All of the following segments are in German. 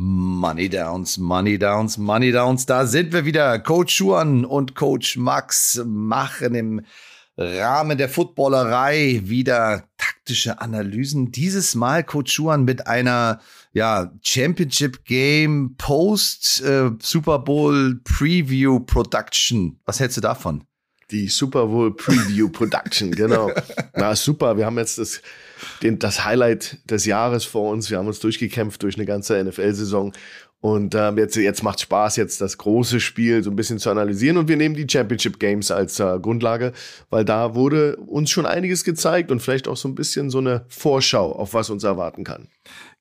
Money Downs, Money Downs, Money Downs. Da sind wir wieder. Coach Schuan und Coach Max machen im Rahmen der Footballerei wieder taktische Analysen. Dieses Mal Coach Schuan mit einer ja, Championship Game Post äh, Super Bowl Preview Production. Was hältst du davon? Die Super Bowl Preview Production, genau. Na super, wir haben jetzt das den, das Highlight des Jahres vor uns. Wir haben uns durchgekämpft durch eine ganze NFL-Saison. Und ähm, jetzt, jetzt macht Spaß, jetzt das große Spiel so ein bisschen zu analysieren. Und wir nehmen die Championship Games als äh, Grundlage, weil da wurde uns schon einiges gezeigt und vielleicht auch so ein bisschen so eine Vorschau, auf was uns erwarten kann.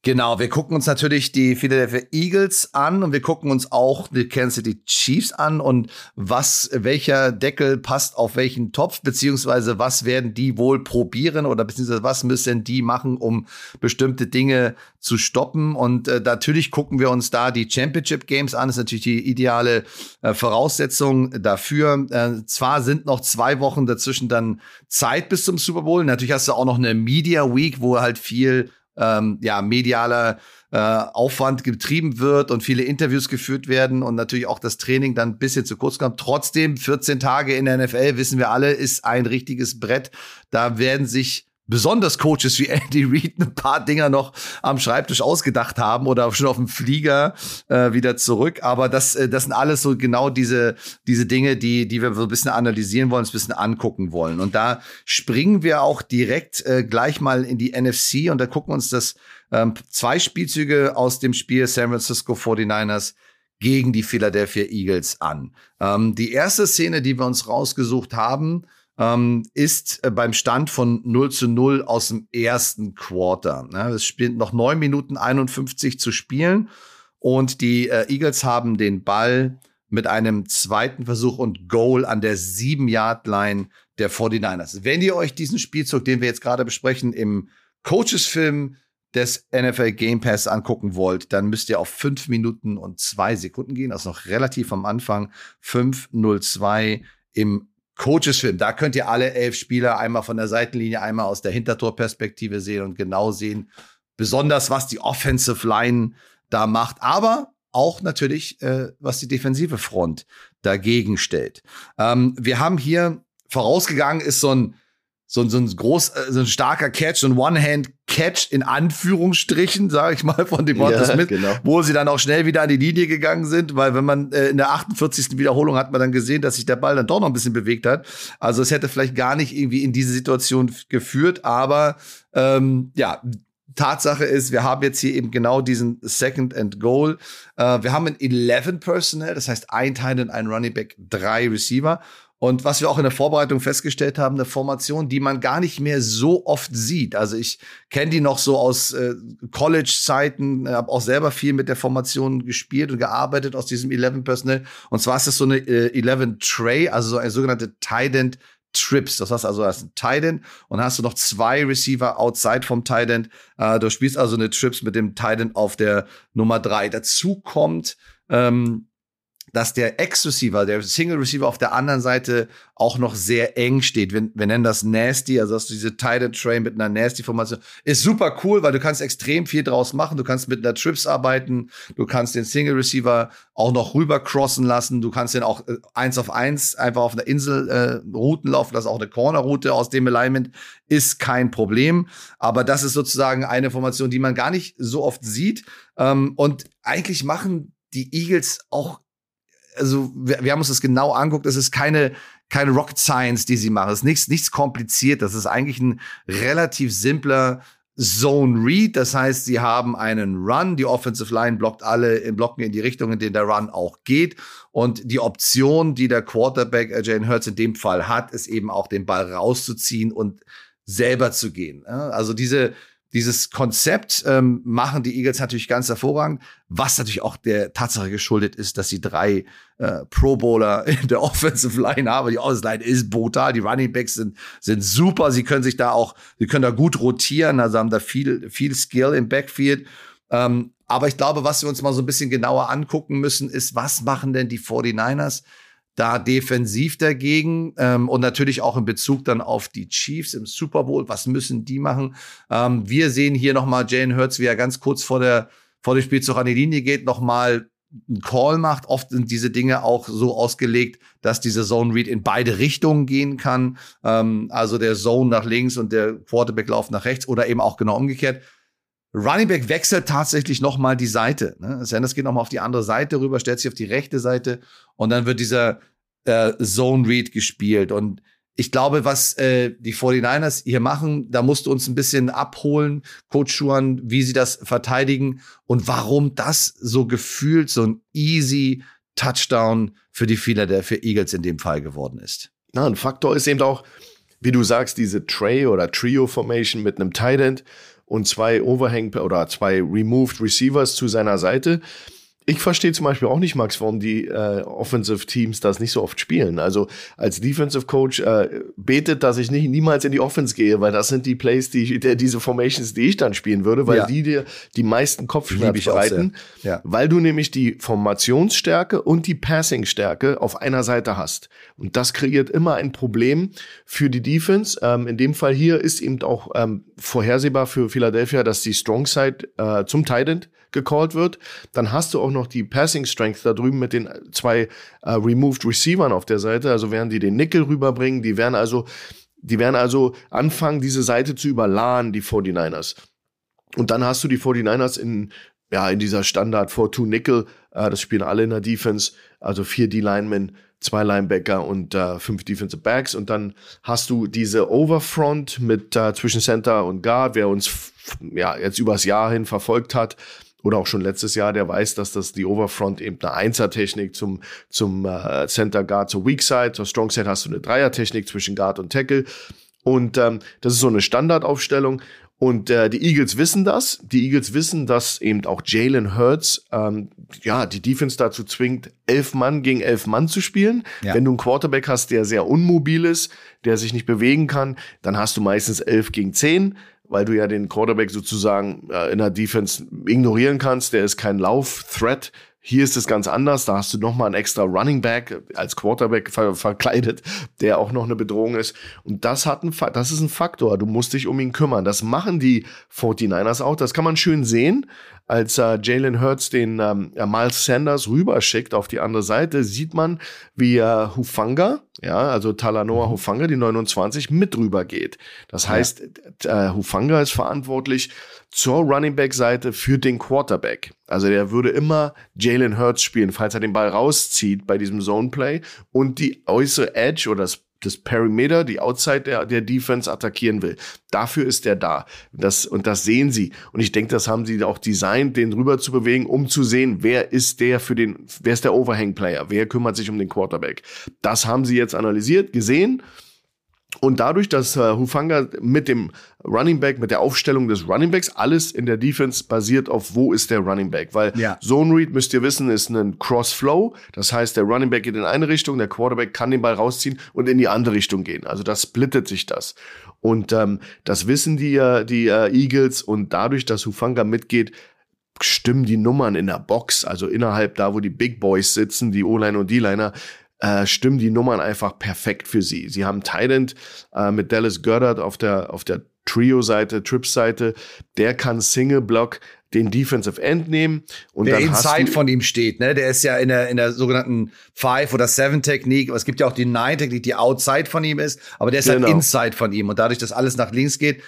Genau, wir gucken uns natürlich die Philadelphia Eagles an und wir gucken uns auch die Kansas City Chiefs an und was, welcher Deckel passt auf welchen Topf, beziehungsweise was werden die wohl probieren oder beziehungsweise was müssen die machen, um bestimmte Dinge zu stoppen. Und äh, natürlich gucken wir uns da die Championship Games an. Ist natürlich die ideale äh, Voraussetzung dafür. Äh, zwar sind noch zwei Wochen dazwischen dann Zeit bis zum Super Bowl. Natürlich hast du auch noch eine Media Week, wo halt viel ähm, ja, medialer äh, Aufwand getrieben wird und viele Interviews geführt werden und natürlich auch das Training dann ein bisschen zu kurz kommt. Trotzdem 14 Tage in der NFL, wissen wir alle, ist ein richtiges Brett. Da werden sich besonders Coaches wie Andy Reid ein paar Dinger noch am Schreibtisch ausgedacht haben oder schon auf dem Flieger äh, wieder zurück. Aber das, äh, das sind alles so genau diese, diese Dinge, die, die wir so ein bisschen analysieren wollen, ein bisschen angucken wollen. Und da springen wir auch direkt äh, gleich mal in die NFC und da gucken uns das ähm, zwei Spielzüge aus dem Spiel San Francisco 49ers gegen die Philadelphia Eagles an. Ähm, die erste Szene, die wir uns rausgesucht haben, ähm, ist äh, beim Stand von 0 zu 0 aus dem ersten Quarter. Ne? Es spielt noch 9 Minuten 51 zu spielen und die äh, Eagles haben den Ball mit einem zweiten Versuch und Goal an der 7-Yard-Line der 49ers. Wenn ihr euch diesen Spielzug, den wir jetzt gerade besprechen, im Coaches-Film des NFL Game Pass angucken wollt, dann müsst ihr auf 5 Minuten und 2 Sekunden gehen, also noch relativ am Anfang. 5.02 im Coaches-Film. Da könnt ihr alle elf Spieler einmal von der Seitenlinie, einmal aus der Hintertorperspektive sehen und genau sehen, besonders was die Offensive Line da macht, aber auch natürlich, äh, was die defensive Front dagegen stellt. Ähm, wir haben hier vorausgegangen, ist so ein so, ein so ein groß, äh, so ein starker Catch, so ein One-Hand-Catch in Anführungsstrichen, sage ich mal, von dem ja, Smith, genau. wo sie dann auch schnell wieder an die Linie gegangen sind, weil wenn man äh, in der 48. Wiederholung hat man dann gesehen, dass sich der Ball dann doch noch ein bisschen bewegt hat. Also es hätte vielleicht gar nicht irgendwie in diese Situation geführt, aber ähm, ja, Tatsache ist, wir haben jetzt hier eben genau diesen Second and Goal. Äh, wir haben ein 11 Personnel, das heißt ein Teil und ein Running Back, drei Receiver. Und was wir auch in der Vorbereitung festgestellt haben, eine Formation, die man gar nicht mehr so oft sieht. Also ich kenne die noch so aus äh, College-Zeiten, habe auch selber viel mit der Formation gespielt und gearbeitet aus diesem 11 Personnel. Und zwar ist das so eine äh, 11 Tray, also so eine sogenannte Tight Trips. Das heißt also, du hast ein Tight und hast du noch zwei Receiver outside vom Tight End. Äh, du spielst also eine Trips mit dem Tight auf der Nummer drei. Dazu kommt ähm, dass der Ex-Receiver, der Single-Receiver auf der anderen Seite auch noch sehr eng steht. Wir, wir nennen das Nasty, also hast du diese Tight Tray mit einer Nasty-Formation. Ist super cool, weil du kannst extrem viel draus machen. Du kannst mit einer Trips arbeiten, du kannst den Single-Receiver auch noch rüber crossen lassen, du kannst den auch äh, eins auf eins einfach auf einer Insel äh, Routen laufen, das ist auch eine Corner-Route aus dem Alignment, ist kein Problem. Aber das ist sozusagen eine Formation, die man gar nicht so oft sieht. Ähm, und eigentlich machen die Eagles auch also wir, wir haben uns das genau anguckt, es ist keine, keine Rocket Science, die sie machen. Es ist nichts, nichts kompliziert. Das ist eigentlich ein relativ simpler Zone Read. Das heißt, sie haben einen Run. Die Offensive Line blockt alle in Blocken in die Richtung, in denen der Run auch geht. Und die Option, die der Quarterback äh, Jalen Hurts in dem Fall hat, ist eben auch den Ball rauszuziehen und selber zu gehen. Also diese, dieses Konzept ähm, machen die Eagles natürlich ganz hervorragend, was natürlich auch der Tatsache geschuldet ist, dass sie drei äh, Pro Bowler in der Offensive Line haben. Die Offensive Line ist brutal, die Running Backs sind, sind super, sie können sich da auch, sie können da gut rotieren, also haben da viel, viel Skill im Backfield. Ähm, aber ich glaube, was wir uns mal so ein bisschen genauer angucken müssen, ist, was machen denn die 49ers? Da defensiv dagegen ähm, und natürlich auch in Bezug dann auf die Chiefs im Super Bowl. Was müssen die machen? Ähm, wir sehen hier nochmal Jane Hurts, wie er ganz kurz vor der vor dem Spielzug an die Linie geht, nochmal einen Call macht. Oft sind diese Dinge auch so ausgelegt, dass diese Zone Read in beide Richtungen gehen kann. Ähm, also der Zone nach links und der Quarterback Lauf nach rechts oder eben auch genau umgekehrt. Running Back wechselt tatsächlich noch mal die Seite. Ne? Sanders geht noch mal auf die andere Seite rüber, stellt sich auf die rechte Seite und dann wird dieser äh, Zone Read gespielt. Und ich glaube, was äh, die 49ers hier machen, da musst du uns ein bisschen abholen, Coach Schuan, wie sie das verteidigen und warum das so gefühlt so ein easy Touchdown für die Philadelphia Eagles in dem Fall geworden ist. Na, ein Faktor ist eben auch, wie du sagst, diese Tray oder Trio Formation mit einem Tight End und zwei Overhang oder zwei Removed Receivers zu seiner Seite ich verstehe zum Beispiel auch nicht, Max, warum die äh, Offensive Teams das nicht so oft spielen. Also als Defensive Coach äh, betet, dass ich nicht niemals in die Offense gehe, weil das sind die Plays, die ich, der, diese Formations, die ich dann spielen würde, weil ja. die dir die meisten Kopfschmerzen bereiten, ja. weil du nämlich die Formationsstärke und die Passingstärke auf einer Seite hast. Und das kreiert immer ein Problem für die Defense. Ähm, in dem Fall hier ist eben auch ähm, vorhersehbar für Philadelphia, dass die Strong Side äh, zum Tight End gecallt wird. Dann hast du auch noch die Passing Strength da drüben mit den zwei äh, Removed Receivern auf der Seite. Also werden die den Nickel rüberbringen. Die werden also, die werden also anfangen, diese Seite zu überladen, die 49ers. Und dann hast du die 49ers in, ja, in dieser Standard 4-2 Nickel. Äh, das spielen alle in der Defense. Also vier D-Linemen, zwei Linebacker und äh, fünf Defensive Backs. Und dann hast du diese Overfront mit äh, zwischen Center und Guard, wer uns ja jetzt übers Jahr hin verfolgt hat oder auch schon letztes Jahr, der weiß, dass das die Overfront eben eine Einser-Technik zum, zum äh, Center Guard zur Weak Side, zur Strong Side hast du eine Dreier-Technik zwischen Guard und Tackle. Und ähm, das ist so eine Standardaufstellung. Und äh, die Eagles wissen das. Die Eagles wissen, dass eben auch Jalen Hurts ähm, ja die Defense dazu zwingt, elf Mann gegen elf Mann zu spielen. Ja. Wenn du einen Quarterback hast, der sehr unmobil ist, der sich nicht bewegen kann, dann hast du meistens elf gegen zehn weil du ja den Quarterback sozusagen äh, in der Defense ignorieren kannst. Der ist kein Lauf-Threat. Hier ist es ganz anders. Da hast du nochmal einen extra Running Back als Quarterback ver verkleidet, der auch noch eine Bedrohung ist. Und das hat ein, das ist ein Faktor. Du musst dich um ihn kümmern. Das machen die 49ers auch. Das kann man schön sehen als äh, Jalen Hurts den ähm, Miles Sanders rüberschickt auf die andere Seite, sieht man, wie äh, Hufanga, ja, also Talanoa mhm. Hufanga, die 29, mit rüber geht. Das heißt, äh, Hufanga ist verantwortlich zur Running Back Seite für den Quarterback. Also der würde immer Jalen Hurts spielen, falls er den Ball rauszieht bei diesem Zone Play und die äußere Edge oder das das Perimeter, die Outside der, der Defense attackieren will. Dafür ist er da. Das, und das sehen sie. Und ich denke, das haben sie auch designt, den rüber zu bewegen, um zu sehen, wer ist der für den, wer ist der Overhang-Player, wer kümmert sich um den Quarterback. Das haben sie jetzt analysiert, gesehen und dadurch, dass äh, Hufanga mit dem Running Back, mit der Aufstellung des Running Backs, alles in der Defense basiert auf, wo ist der Running Back. Weil ja. Zone Read, müsst ihr wissen, ist ein Cross-Flow. Das heißt, der Running Back geht in eine Richtung, der Quarterback kann den Ball rausziehen und in die andere Richtung gehen. Also das splittet sich das. Und ähm, das wissen die, äh, die äh, Eagles. Und dadurch, dass Hufanga mitgeht, stimmen die Nummern in der Box, also innerhalb da, wo die Big Boys sitzen, die O-Line und D-Liner, äh, stimmen die Nummern einfach perfekt für sie. Sie haben Thailand äh, mit Dallas Goddard auf der, auf der Trio-Seite, Trips-Seite, der kann Single-Block den Defensive End nehmen und der dann Inside von ihm steht, ne? Der ist ja in der in der sogenannten Five oder Seven Technik. Es gibt ja auch die Nine Technik, die Outside von ihm ist, aber der ist halt genau. halt Inside von ihm und dadurch, dass alles nach links geht,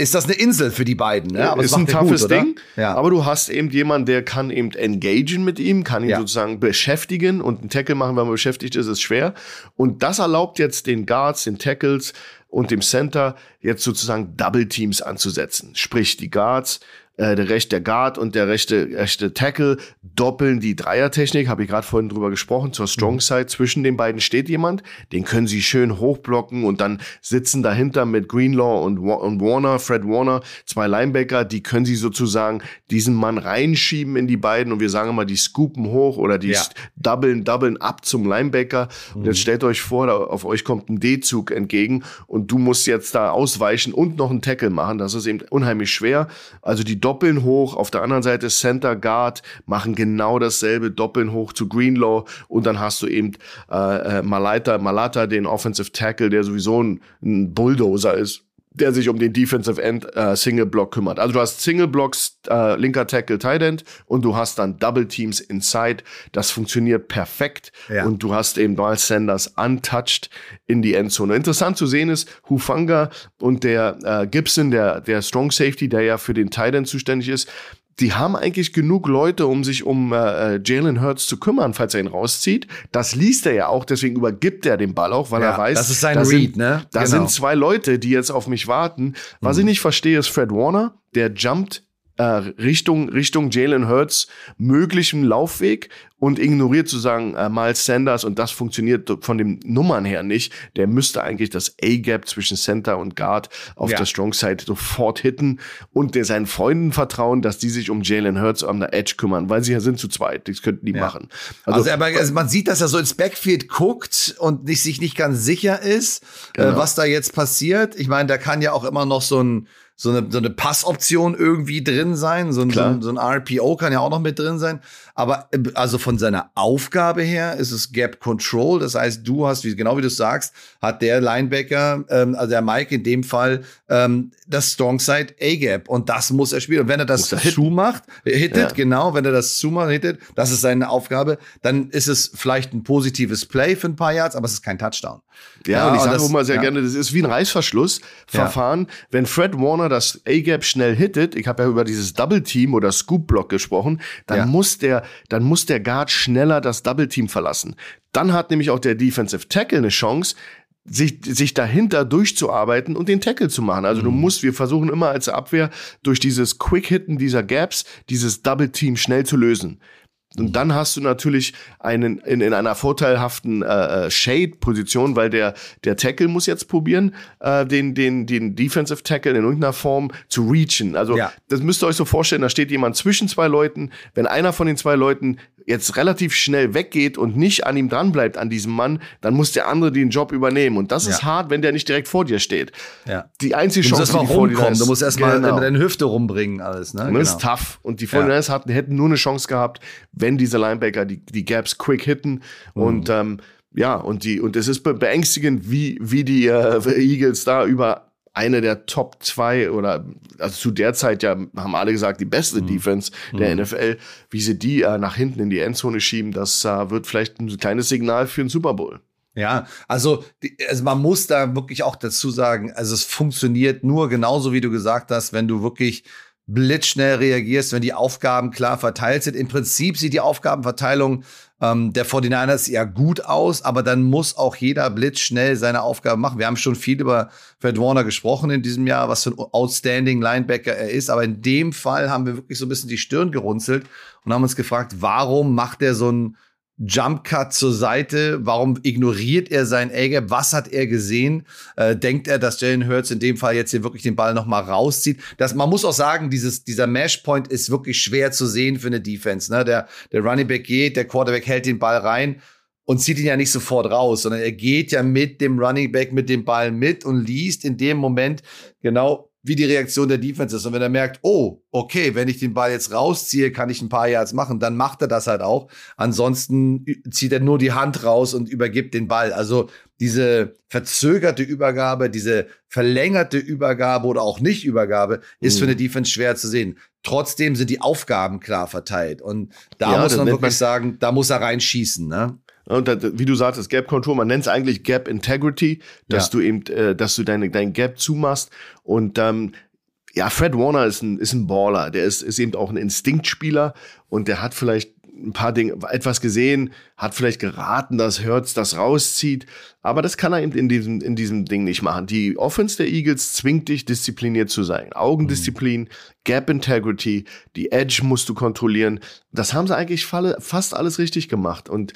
ist das eine Insel für die beiden. Ne? Aber ist ein toughes gut, Ding. Ja. Aber du hast eben jemanden, der kann eben engagen mit ihm, kann ihn ja. sozusagen beschäftigen und einen Tackle machen, wenn man beschäftigt ist, ist schwer. Und das erlaubt jetzt den Guards, den Tackles und dem Center jetzt sozusagen Double Teams anzusetzen. Sprich, die Guards äh, der rechte Guard und der rechte, rechte Tackle doppeln die Dreiertechnik, habe ich gerade vorhin drüber gesprochen, zur Strong mhm. Side. Zwischen den beiden steht jemand, den können sie schön hochblocken und dann sitzen dahinter mit Greenlaw und, und Warner, Fred Warner, zwei Linebacker, die können sie sozusagen diesen Mann reinschieben in die beiden und wir sagen immer, die scoopen hoch oder die ja. doublen, doublen ab zum Linebacker. Mhm. Und jetzt stellt euch vor, auf euch kommt ein D-Zug entgegen und du musst jetzt da ausweichen und noch einen Tackle machen. Das ist eben unheimlich schwer. Also die doppeln hoch. Auf der anderen Seite Center Guard machen genau dasselbe, doppeln hoch zu Greenlaw. Und dann hast du eben äh, äh Malata, Malata, den Offensive Tackle, der sowieso ein, ein Bulldozer ist der sich um den Defensive End äh, Single Block kümmert. Also du hast Single Blocks, äh, linker Tackle, Tight End und du hast dann Double Teams inside. Das funktioniert perfekt ja. und du hast eben Miles Sanders untouched in die Endzone. Interessant zu sehen ist, Hufanga und der äh, Gibson, der, der Strong Safety, der ja für den Tight End zuständig ist, die haben eigentlich genug Leute, um sich um äh, äh, Jalen Hurts zu kümmern, falls er ihn rauszieht. Das liest er ja auch, deswegen übergibt er den Ball auch, weil ja, er weiß, das ist sein da Read, sind, ne? Da genau. sind zwei Leute, die jetzt auf mich warten. Was mhm. ich nicht verstehe, ist Fred Warner, der jumpt äh, Richtung, Richtung Jalen Hurts möglichen Laufweg und ignoriert zu sagen äh, Miles Sanders und das funktioniert von den Nummern her nicht. Der müsste eigentlich das A-Gap zwischen Center und Guard auf ja. der Strong Side sofort hitten und der seinen Freunden vertrauen, dass die sich um Jalen Hurts an der Edge kümmern, weil sie ja sind zu zweit. Das könnten die ja. machen. Also, also, aber, also man sieht, dass er so ins Backfield guckt und nicht, sich nicht ganz sicher ist, äh, genau. äh, was da jetzt passiert. Ich meine, da kann ja auch immer noch so ein so eine, so eine Passoption irgendwie drin sein. So ein, so ein, so ein RPO kann ja auch noch mit drin sein. Aber äh, also von seiner Aufgabe her ist es Gap Control. Das heißt, du hast, wie, genau wie du sagst, hat der Linebacker, ähm, also der Mike in dem Fall, ähm, das Strongside A-Gap. Und das muss er spielen. Und wenn er das zumacht, hittet, ja. genau, wenn er das zumacht, hittet, das ist seine Aufgabe, dann ist es vielleicht ein positives Play für ein paar Yards, aber es ist kein Touchdown. Ja, ja und ich sage immer sehr ja. gerne, das ist wie ein Reißverschlussverfahren. Wenn Fred Warner das A-Gap schnell hittet, ich habe ja über dieses Double Team oder Scoop Block gesprochen, dann muss der dann muss der Guard schneller das Double Team verlassen. Dann hat nämlich auch der Defensive Tackle eine Chance, sich, sich dahinter durchzuarbeiten und den Tackle zu machen. Also mhm. du musst, wir versuchen immer als Abwehr durch dieses Quick-Hitten dieser Gaps, dieses Double Team schnell zu lösen. Und dann hast du natürlich einen in, in einer vorteilhaften äh, äh, Shade-Position, weil der der Tackle muss jetzt probieren, äh, den den den Defensive Tackle in irgendeiner Form zu reachen. Also ja. das müsst ihr euch so vorstellen. Da steht jemand zwischen zwei Leuten. Wenn einer von den zwei Leuten jetzt relativ schnell weggeht und nicht an ihm dran bleibt an diesem Mann, dann muss der andere den Job übernehmen. Und das ja. ist hart, wenn der nicht direkt vor dir steht. Ja. Die einzige Chance, die vor dir ist. Du musst erstmal genau. deine Hüfte rumbringen, alles. Ne? Das genau. ist tough. Und die 49 hatten, hätten nur eine Chance gehabt, wenn diese Linebacker die, die Gaps quick hitten. Mhm. Und ähm, ja, und die, und es ist beängstigend, wie, wie die äh, Eagles da über eine der Top zwei oder also zu der Zeit ja haben alle gesagt die beste mhm. Defense der mhm. NFL, wie sie die äh, nach hinten in die Endzone schieben, das äh, wird vielleicht ein kleines Signal für den Super Bowl. Ja, also, also man muss da wirklich auch dazu sagen, also es funktioniert nur genauso, wie du gesagt hast, wenn du wirklich blitzschnell reagierst, wenn die Aufgaben klar verteilt sind. Im Prinzip sieht die Aufgabenverteilung ähm, der 49ers ja gut aus, aber dann muss auch jeder blitzschnell seine Aufgaben machen. Wir haben schon viel über Fred Warner gesprochen in diesem Jahr, was für ein outstanding Linebacker er ist, aber in dem Fall haben wir wirklich so ein bisschen die Stirn gerunzelt und haben uns gefragt, warum macht er so ein Jump Cut zur Seite? Warum ignoriert er sein A-Gap? Was hat er gesehen? Äh, denkt er, dass Jalen Hurts in dem Fall jetzt hier wirklich den Ball noch mal rauszieht? Das, man muss auch sagen, dieses, dieser Mesh Point ist wirklich schwer zu sehen für eine Defense. Ne? Der, der Running Back geht, der Quarterback hält den Ball rein und zieht ihn ja nicht sofort raus, sondern er geht ja mit dem Running Back mit dem Ball mit und liest in dem Moment genau wie die Reaktion der Defense ist. Und wenn er merkt, oh, okay, wenn ich den Ball jetzt rausziehe, kann ich ein paar Yards machen, dann macht er das halt auch. Ansonsten zieht er nur die Hand raus und übergibt den Ball. Also diese verzögerte Übergabe, diese verlängerte Übergabe oder auch nicht Übergabe ist mhm. für eine Defense schwer zu sehen. Trotzdem sind die Aufgaben klar verteilt. Und da ja, muss man wirklich sagen, da muss er reinschießen. Ne? Und da, wie du sagtest, Gap Control, man nennt es eigentlich Gap Integrity, dass ja. du eben, äh, dass du deine, dein Gap zumachst. Und ähm, ja, Fred Warner ist ein, ist ein Baller. Der ist, ist eben auch ein Instinktspieler und der hat vielleicht ein paar Dinge, etwas gesehen, hat vielleicht geraten, dass Hurts das rauszieht. Aber das kann er eben in diesem, in diesem Ding nicht machen. Die Offense der Eagles zwingt dich, diszipliniert zu sein. Augendisziplin, mhm. Gap Integrity, die Edge musst du kontrollieren. Das haben sie eigentlich fast alles richtig gemacht. Und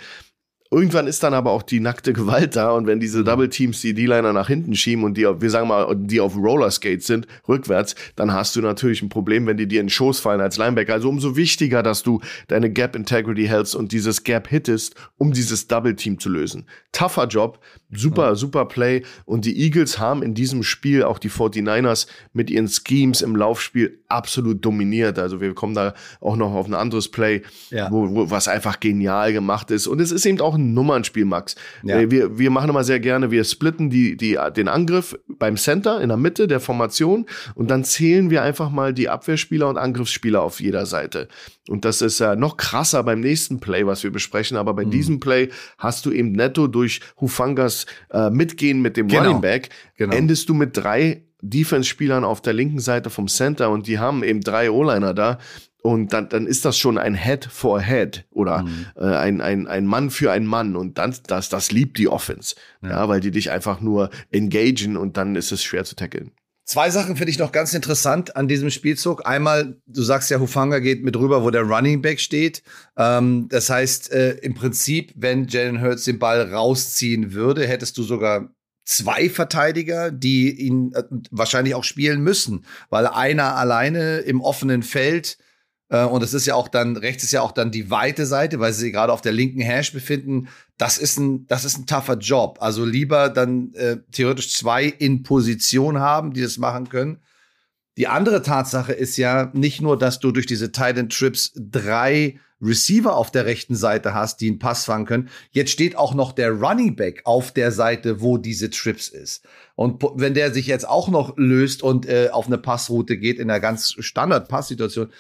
Irgendwann ist dann aber auch die nackte Gewalt da und wenn diese mhm. Double Teams die D-Liner nach hinten schieben und die, wir sagen mal, die auf Rollerskates sind, rückwärts, dann hast du natürlich ein Problem, wenn die dir in den Schoß fallen als Linebacker. Also umso wichtiger, dass du deine Gap Integrity hältst und dieses Gap hittest, um dieses Double Team zu lösen. Tougher Job, super, ja. super Play und die Eagles haben in diesem Spiel auch die 49ers mit ihren Schemes im Laufspiel absolut dominiert. Also wir kommen da auch noch auf ein anderes Play, ja. wo, wo was einfach genial gemacht ist und es ist eben auch ein Nummernspiel, Max. Ja. Äh, wir, wir machen immer sehr gerne, wir splitten die, die, den Angriff beim Center in der Mitte der Formation und dann zählen wir einfach mal die Abwehrspieler und Angriffsspieler auf jeder Seite. Und das ist äh, noch krasser beim nächsten Play, was wir besprechen. Aber bei mhm. diesem Play hast du eben netto durch Hufangas äh, Mitgehen mit dem genau. Running Back, genau. endest du mit drei Defense-Spielern auf der linken Seite vom Center und die haben eben drei O-Liner da. Und dann, dann ist das schon ein Head for Head oder mhm. äh, ein, ein, ein Mann für einen Mann. Und dann, das, das liebt die Offense. Ja. ja, weil die dich einfach nur engagen und dann ist es schwer zu tackeln. Zwei Sachen finde ich noch ganz interessant an diesem Spielzug. Einmal, du sagst ja, Hufanga geht mit rüber, wo der Running Back steht. Ähm, das heißt, äh, im Prinzip, wenn Jalen Hurts den Ball rausziehen würde, hättest du sogar zwei Verteidiger, die ihn äh, wahrscheinlich auch spielen müssen, weil einer alleine im offenen Feld und es ist ja auch dann rechts ist ja auch dann die weite Seite, weil sie sich gerade auf der linken Hash befinden. Das ist ein das ist ein tougher Job. Also lieber dann äh, theoretisch zwei in Position haben, die das machen können. Die andere Tatsache ist ja nicht nur, dass du durch diese Titan Trips drei Receiver auf der rechten Seite hast, die einen Pass fangen können. Jetzt steht auch noch der Running Back auf der Seite, wo diese Trips ist. Und wenn der sich jetzt auch noch löst und äh, auf eine Passroute geht in einer ganz Standard Passsituation,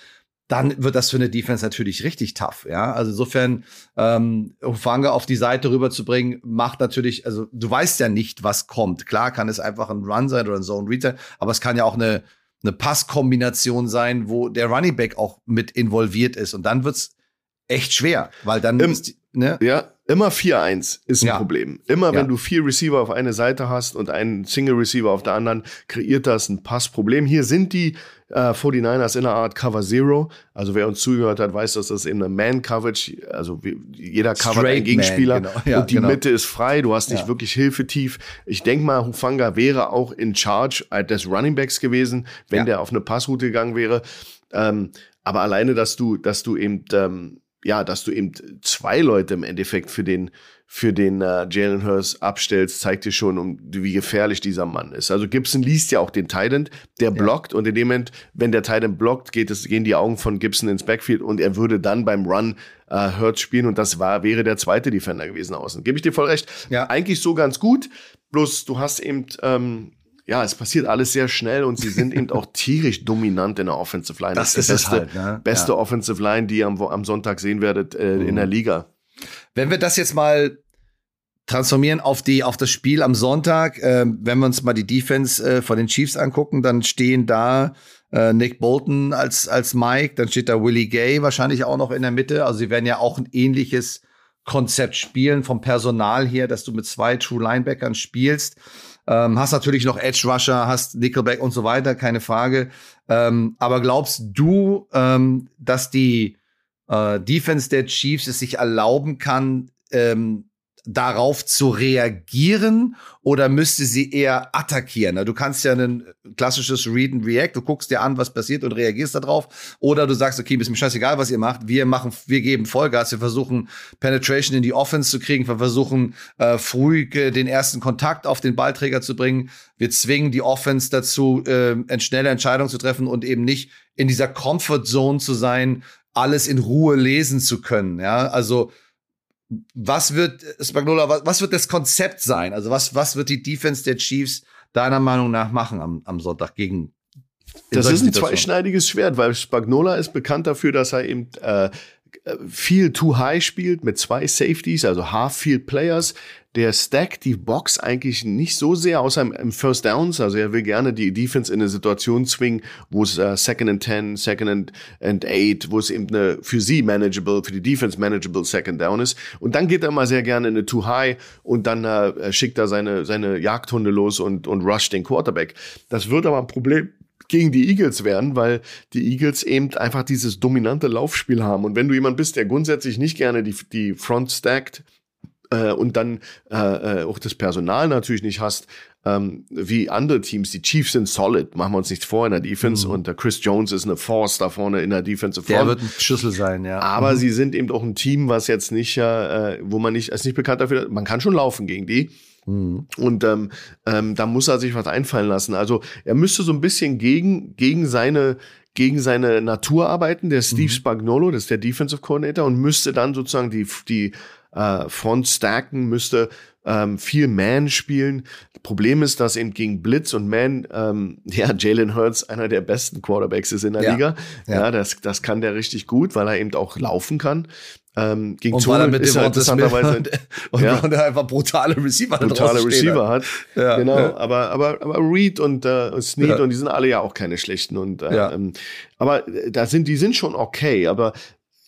dann wird das für eine Defense natürlich richtig tough. Ja, also insofern ähm, Hufanga auf die Seite rüberzubringen, macht natürlich, also du weißt ja nicht, was kommt. Klar kann es einfach ein Run sein oder ein Zone Read aber es kann ja auch eine eine Passkombination sein, wo der Running Back auch mit involviert ist und dann wird's echt schwer, weil dann Im, ist, ne? Ja, immer 4-1 ist ein ja. Problem. Immer ja. wenn du vier Receiver auf eine Seite hast und einen Single Receiver auf der anderen, kreiert das ein Passproblem. Hier sind die äh, 49ers in einer Art Cover Zero. Also wer uns zugehört hat, weiß, dass das in einer Man-Coverage, also jeder covert einen Gegenspieler Man, genau. ja, und die genau. Mitte ist frei. Du hast nicht wirklich Hilfe tief. Ich denke mal, Hufanga wäre auch in Charge des Running Backs gewesen, wenn der auf eine Passroute gegangen wäre. Ähm, aber alleine, dass du, dass du eben ähm, ja, dass du eben zwei Leute im Endeffekt für den für den äh, Jalen Hurst abstellst, zeigt dir schon, um, wie gefährlich dieser Mann ist. Also Gibson liest ja auch den Titan, der blockt ja. und in dem Moment, wenn der Titan blockt, geht es, gehen die Augen von Gibson ins Backfield und er würde dann beim Run äh, Hurts spielen und das war, wäre der zweite Defender gewesen außen. Gebe ich dir voll recht. Ja. Eigentlich so ganz gut, bloß du hast eben ähm, ja, es passiert alles sehr schnell und sie sind eben auch tierisch dominant in der Offensive Line. Das, das ist die beste, halt, ne? beste ja. Offensive Line, die ihr am, am Sonntag sehen werdet äh, mhm. in der Liga. Wenn wir das jetzt mal transformieren auf die auf das Spiel am Sonntag, äh, wenn wir uns mal die Defense äh, von den Chiefs angucken, dann stehen da äh, Nick Bolton als als Mike, dann steht da Willie Gay wahrscheinlich auch noch in der Mitte. Also sie werden ja auch ein ähnliches Konzept spielen vom Personal her, dass du mit zwei True Linebackern spielst. Ähm, hast natürlich noch Edge Rusher, hast Nickelback und so weiter, keine Frage. Ähm, aber glaubst du, ähm, dass die äh, Defense der Chiefs es sich erlauben kann, ähm, darauf zu reagieren oder müsste sie eher attackieren? Du kannst ja ein klassisches Read and React, du guckst dir an, was passiert und reagierst darauf. Oder du sagst, okay, ist mir scheißegal, was ihr macht. Wir machen, wir geben Vollgas. Wir versuchen Penetration in die Offense zu kriegen. Wir versuchen äh, früh den ersten Kontakt auf den Ballträger zu bringen. Wir zwingen die Offense dazu, äh, eine schnelle Entscheidung zu treffen und eben nicht in dieser Comfort Zone zu sein, alles in Ruhe lesen zu können. Ja, also was wird Spagnola, was, was, wird das Konzept sein? Also was, was wird die Defense der Chiefs deiner Meinung nach machen am, am Sonntag gegen? Das ist ein zweischneidiges Schwert, weil Spagnola ist bekannt dafür, dass er eben äh, viel too high spielt mit zwei Safeties, also Half-Field Players der stackt die Box eigentlich nicht so sehr, außer im, First Downs. Also er will gerne die Defense in eine Situation zwingen, wo es uh, Second and Ten, Second and, and Eight, wo es eben eine für sie manageable, für die Defense manageable Second Down ist. Und dann geht er mal sehr gerne in eine Too High und dann uh, schickt er seine, seine Jagdhunde los und, und rusht den Quarterback. Das wird aber ein Problem gegen die Eagles werden, weil die Eagles eben einfach dieses dominante Laufspiel haben. Und wenn du jemand bist, der grundsätzlich nicht gerne die, die Front stackt, äh, und dann äh, äh, auch das Personal natürlich nicht hast, ähm, wie andere Teams. Die Chiefs sind solid, machen wir uns nichts vor in der Defense mhm. und der Chris Jones ist eine Force da vorne in der Defensive Front. Der wird ein Schlüssel sein, ja. Aber mhm. sie sind eben auch ein Team, was jetzt nicht, äh, wo man nicht, ist nicht bekannt dafür, man kann schon laufen gegen die. Mhm. Und ähm, ähm, da muss er sich was einfallen lassen. Also er müsste so ein bisschen gegen, gegen seine gegen seine Natur arbeiten, der Steve mhm. Spagnolo, das ist der Defensive Coordinator, und müsste dann sozusagen die, die äh, Front stacken, müsste ähm, viel Man spielen. Problem ist, dass eben gegen Blitz und Man, ähm, ja, Jalen Hurts einer der besten Quarterbacks ist in der Ja. Liga. Ja, Ja. das, das kann der richtig gut, weil er eben auch laufen kann. Ähm, gegen Und weil Zone mit ist er interessanterweise und, Ja. und er einfach brutale Receiver brutale Receiver hat. Ja, genau, ja. aber, aber, aber Reed und äh, Snead Ja. und die sind alle ja auch keine schlechten. Und, äh, ähm, aber äh, da sind, die sind schon okay, aber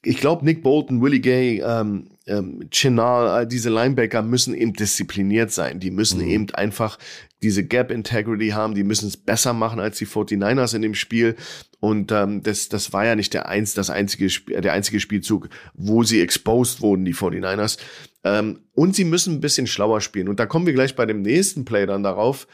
ich glaube, Nick Bolton, Willie Gay, ähm, ähm, Chinal, äh, diese Linebacker müssen eben diszipliniert sein. Die müssen Mhm. eben einfach diese Gap Integrity haben. Die müssen es besser machen als die 49ers in dem Spiel. Und ähm, das, das war ja nicht der, eins, das einzige, Sp- der einzige Spielzug, wo sie exposed wurden, die 49ers. Ähm, und sie müssen ein bisschen schlauer spielen. Und da kommen wir gleich bei dem nächsten Play dann darauf,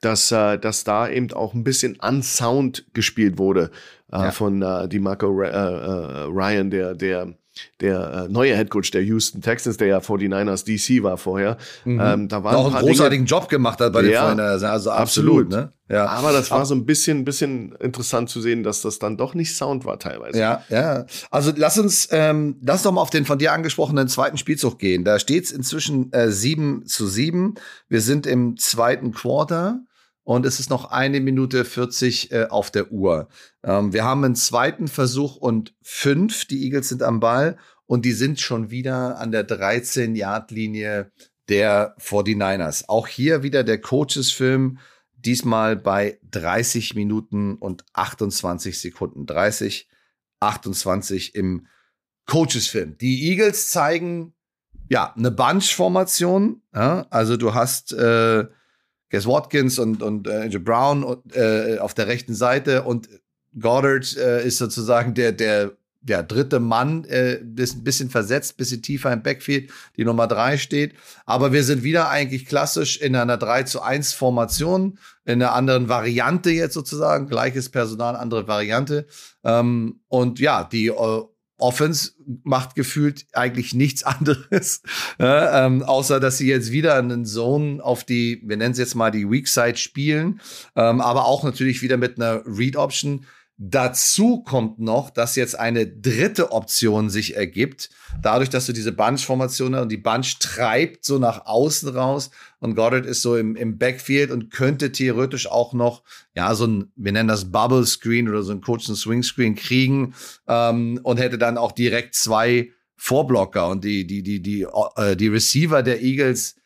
dass, äh, dass da eben auch ein bisschen unsound gespielt wurde äh, Ja. von äh, DeMarco Ra- äh, äh, Ryan, der, der, der äh, neue Headcoach der Houston Texans, der ja 49ers DC war vorher. Ähm, da waren Auch ein einen großartigen Job gemacht hat bei den Ja, Freundinnen. Also absolut. absolut. Ne? Ja. Aber das war so ein bisschen, bisschen interessant zu sehen, dass das dann doch nicht Sound war teilweise. Ja, ja. Also lass uns, ähm, lass doch mal auf den von dir angesprochenen zweiten Spielzug gehen. Da steht es inzwischen äh, 7 zu 7. Wir sind im zweiten Quarter und es ist noch eine Minute 40 äh, auf der Uhr. Ähm, wir haben einen zweiten Versuch und fünf. Die Eagles sind am Ball und die sind schon wieder an der 13-Yard-Linie der 49ers. Auch hier wieder der Coaches-Film, diesmal bei 30 Minuten und 28 Sekunden. 30, 28 im Coaches-Film. Die Eagles zeigen ja eine Bunch-Formation. Ja? Also du hast äh, Guess Watkins und, und äh, AJ Brown und, äh, auf der rechten Seite und Goddard äh, ist sozusagen der, der, der dritte Mann, äh, ist ein bisschen versetzt, bisschen tiefer im Backfield, die Nummer drei steht. Aber wir sind wieder eigentlich klassisch in einer 3 zu 1 Formation, in einer anderen Variante jetzt sozusagen, gleiches Personal, andere Variante. Ähm, und ja, die äh, Offense macht gefühlt eigentlich nichts anderes, äh, ähm, außer dass sie jetzt wieder einen Zone auf die, wir nennen es jetzt mal die Weak Side spielen, ähm, aber auch natürlich wieder mit einer Read Option. Dazu kommt noch, dass jetzt eine dritte Option sich ergibt, dadurch, dass du diese Bunch-Formation hast und die Bunch treibt so nach außen raus und Goddard ist so im, im Backfield und könnte theoretisch auch noch, ja, so ein, wir nennen das Bubble Screen oder so ein Coach Swing Screen kriegen ähm, und hätte dann auch direkt zwei Vorblocker. Und die, die, die, die, äh, die Receiver der Eagles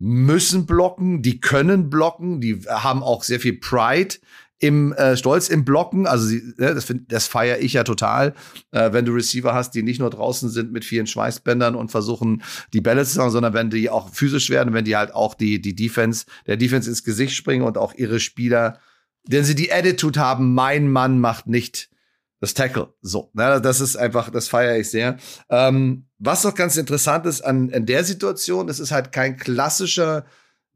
müssen blocken, die können blocken, die haben auch sehr viel Pride im äh, Stolz im Blocken. Also sie, ne, das, find- das feiere ich ja total, äh, wenn du Receiver hast, die nicht nur draußen sind mit vielen Schweißbändern und versuchen, die Bälle zu sagen, sondern wenn die auch physisch werden, wenn die halt auch die, die Defense, der Defense ins Gesicht springen und auch ihre Spieler, denn sie die Attitude haben, mein Mann macht nicht das Tackle. So, ne, das ist einfach, das feiere ich sehr. Ähm, was noch ganz interessant ist an, an der Situation, es ist halt kein klassischer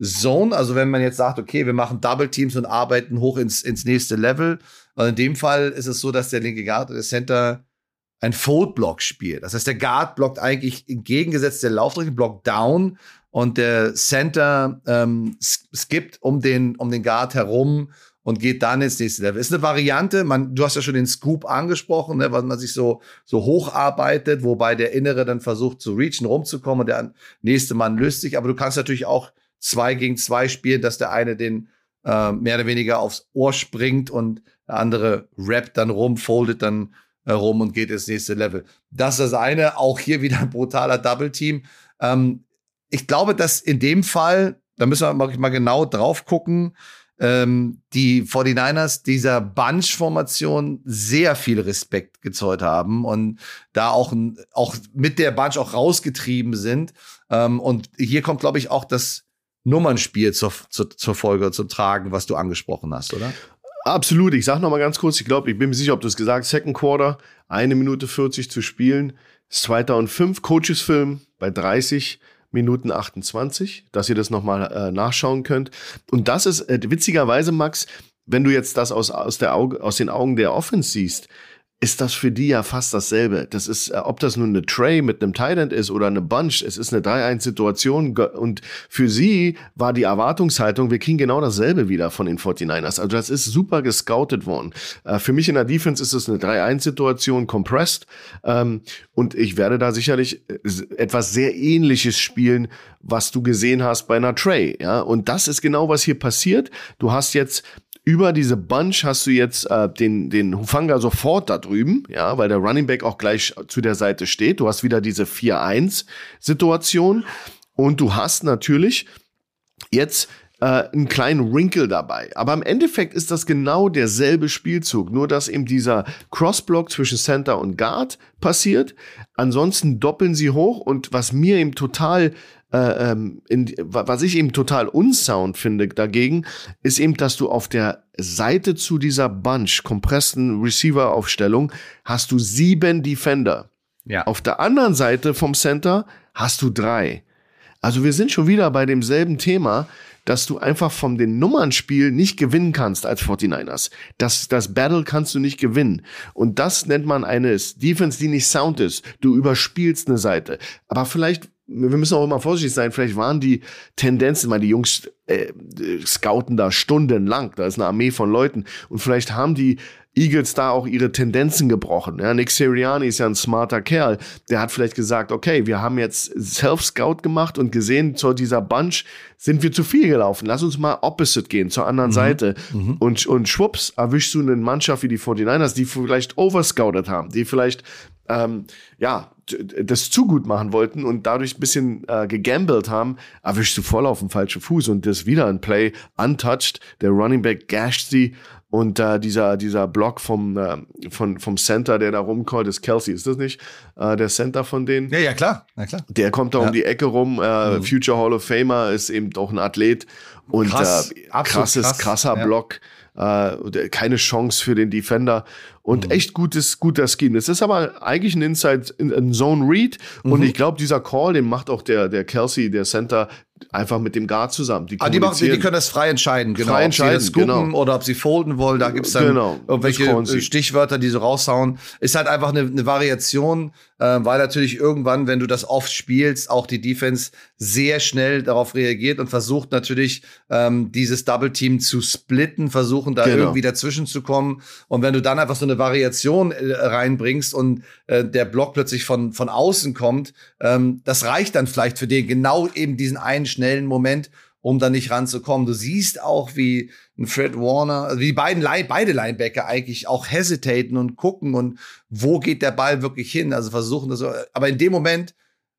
Zone. Also wenn man jetzt sagt, okay, wir machen Double Teams und arbeiten hoch ins, ins nächste Level. Und in dem Fall ist es so, dass der linke Guard oder der Center ein Fold-Block spielt. Das heißt, der Guard blockt eigentlich entgegengesetzt der Laufrichtung, blockt down und der Center ähm, sk- skippt um den, um den Guard herum und geht dann ins nächste Level. Ist eine Variante, man, du hast ja schon den Scoop angesprochen, ne, was man sich so, so hocharbeitet, wobei der Innere dann versucht zu reachen, rumzukommen und der nächste Mann löst sich. Aber du kannst natürlich auch zwei gegen zwei spielen, dass der eine den äh, mehr oder weniger aufs Ohr springt und der andere rappt dann rum, foldet dann äh, rum und geht ins nächste Level. Das ist das eine. Auch hier wieder ein brutaler Double Team. Ähm, ich glaube, dass in dem Fall, da müssen wir mal, mal genau drauf gucken, ähm, die 49ers dieser Bunch-Formation sehr viel Respekt gezollt haben und da auch, auch mit der Bunch auch rausgetrieben sind. Ähm, und hier kommt, glaube ich, auch das Nummernspiel zur, zur, zur Folge, zum Tragen, was du angesprochen hast, oder? Absolut. Ich sag noch mal ganz kurz, ich glaube, ich bin mir sicher, ob du es gesagt hast, Second Quarter, eine Minute 40 zu spielen, zweiter und fünf, Coaches-Film bei 30 Minuten 28, dass ihr das noch mal äh, nachschauen könnt. Und das ist äh, witzigerweise, Max, wenn du jetzt das aus, aus, der Auge, aus den Augen der Offense siehst, ist das für die ja fast dasselbe. Das ist, äh, ob das nun eine Tray mit einem Thailand ist oder eine Bunch, es ist eine 3-1-Situation und für sie war die Erwartungshaltung, wir kriegen genau dasselbe wieder von den 49ers. Also das ist super gescoutet worden. Äh, für mich in der Defense ist es eine 3-1-Situation, compressed ähm, und ich werde da sicherlich äh, etwas sehr ähnliches spielen, was du gesehen hast bei einer Tray. Ja? Und das ist genau, was hier passiert. Du hast jetzt über diese Bunch hast du jetzt äh, den, den Hufanga sofort da drüben, ja, weil der Running Back auch gleich zu der Seite steht. Du hast wieder diese 4-1-Situation und du hast natürlich jetzt äh, einen kleinen Wrinkle dabei. Aber im Endeffekt ist das genau derselbe Spielzug, nur dass eben dieser Crossblock zwischen Center und Guard passiert. Ansonsten doppeln sie hoch und was mir eben total äh, ähm, in, was ich eben total unsound finde dagegen, ist eben, dass du auf der Seite zu dieser Bunch, kompressten Receiver-Aufstellung, hast du sieben Defender. Ja. Auf der anderen Seite vom Center hast du drei. Also wir sind schon wieder bei demselben Thema, dass du einfach von den Nummernspiel nicht gewinnen kannst als 49ers. Das, das Battle kannst du nicht gewinnen. Und das nennt man eine Defense, die nicht sound ist. Du überspielst eine Seite. Aber vielleicht wir müssen auch immer vorsichtig sein, vielleicht waren die Tendenzen, weil die Jungs äh, scouten da stundenlang, da ist eine Armee von Leuten und vielleicht haben die Eagles da auch ihre Tendenzen gebrochen. Ja, Nick Sirianni ist ja ein smarter Kerl. Der hat vielleicht gesagt, okay, wir haben jetzt Self-Scout gemacht und gesehen, zu dieser Bunch sind wir zu viel gelaufen. Lass uns mal opposite gehen, zur anderen mhm. Seite. Mhm. Und, und schwupps, erwischst du eine Mannschaft wie die 49ers, die vielleicht overscoutet haben, die vielleicht ähm, ja, das zu gut machen wollten und dadurch ein bisschen äh, gegambelt haben, erwischst du voll auf den falschen Fuß und das wieder ein Play untouched. Der Running Back gasht sie und äh, dieser, dieser Block vom, äh, von, vom Center, der da rumkommt, ist Kelsey, ist das nicht? Äh, der Center von denen? Ja, ja, klar. Ja, klar. Der kommt da ja. um die Ecke rum. Äh, mhm. Future Hall of Famer ist eben auch ein Athlet. Und krass, äh, krasses, krass. krasser ja. Block. Äh, keine Chance für den Defender und mhm. echt gutes, guter Scheme. Das ist aber eigentlich ein Inside, ein Zone Read mhm. und ich glaube, dieser Call, den macht auch der, der Kelsey, der Center, einfach mit dem Guard zusammen. Die, ah, die, machen, die können das frei entscheiden, genau. Frei entscheiden, ob sie das gucken genau. oder ob sie folden wollen. Da gibt's dann genau, irgendwelche Stichwörter, die sie raushauen. Ist halt einfach eine, eine Variation, äh, weil natürlich irgendwann, wenn du das oft spielst, auch die Defense sehr schnell darauf reagiert und versucht natürlich, ähm, dieses Double Team zu splitten, versuchen da genau. irgendwie dazwischen zu kommen. Und wenn du dann einfach so eine Variation äh, reinbringst und äh, der Block plötzlich von, von außen kommt, ähm, das reicht dann vielleicht für den genau eben diesen einen schnellen Moment, um da nicht ranzukommen. Du siehst auch, wie ein Fred Warner, also wie die beiden beide Linebacker eigentlich auch hesitaten und gucken und wo geht der Ball wirklich hin. Also versuchen das, aber in dem Moment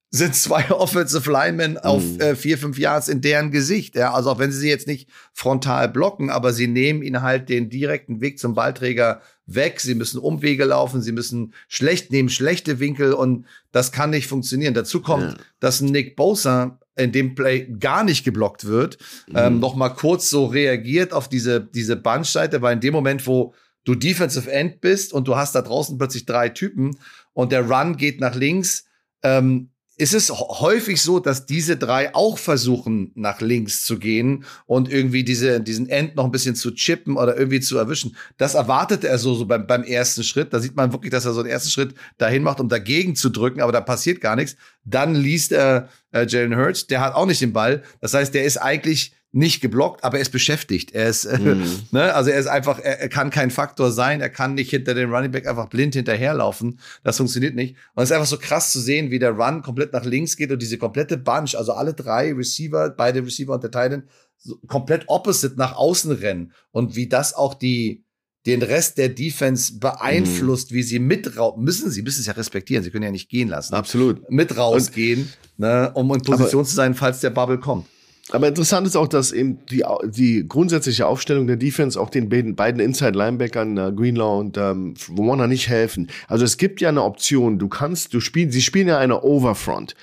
sind zwei Offensive Linemen mhm. auf äh, vier, fünf Yards in deren Gesicht. Ja? Also auch wenn sie sie jetzt nicht frontal blocken, aber sie nehmen ihnen halt den direkten Weg zum Ballträger weg. Sie müssen Umwege laufen, sie müssen schlecht nehmen, schlechte Winkel und das kann nicht funktionieren. Dazu kommt, ja. dass Nick Bosa in dem Play gar nicht geblockt wird, mhm. ähm, noch mal kurz so reagiert auf diese, diese Bandseite, weil in dem Moment, wo du Defensive End bist und du hast da draußen plötzlich drei Typen und der Run geht nach links, ähm, ist es häufig so, dass diese drei auch versuchen, nach links zu gehen und irgendwie diese, diesen End noch ein bisschen zu chippen oder irgendwie zu erwischen. Das erwartete er so, so beim, beim ersten Schritt. Da sieht man wirklich, dass er so den ersten Schritt dahin macht, um dagegen zu drücken, aber da passiert gar nichts. Dann liest er äh, Jalen Hurts, der hat auch nicht den Ball. Das heißt, der ist eigentlich nicht geblockt, aber er ist beschäftigt. Er ist, mhm. ne, also er ist einfach, er, er, kann kein Faktor sein. Er kann nicht hinter dem Running Back einfach blind hinterherlaufen. Das funktioniert nicht. Und es ist einfach so krass zu sehen, wie der Run komplett nach links geht und diese komplette Bunch, also alle drei Receiver, beide Receiver und der Titan, so komplett opposite nach außen rennen und wie das auch die, den Rest der Defense beeinflusst, mhm. wie sie mit raus, müssen sie, müssen es ja respektieren, sie können ja nicht gehen lassen. Absolut. Mit rausgehen, und, ne, um in Position zu sein, falls der Bubble kommt. Aber interessant ist auch, dass eben die, die grundsätzliche Aufstellung der Defense auch den beiden, beiden Inside-Linebackern, äh, Greenlaw und ähm, Warner, nicht helfen. Also es gibt ja eine Option, du kannst, du spielst, sie spielen ja eine Overfront.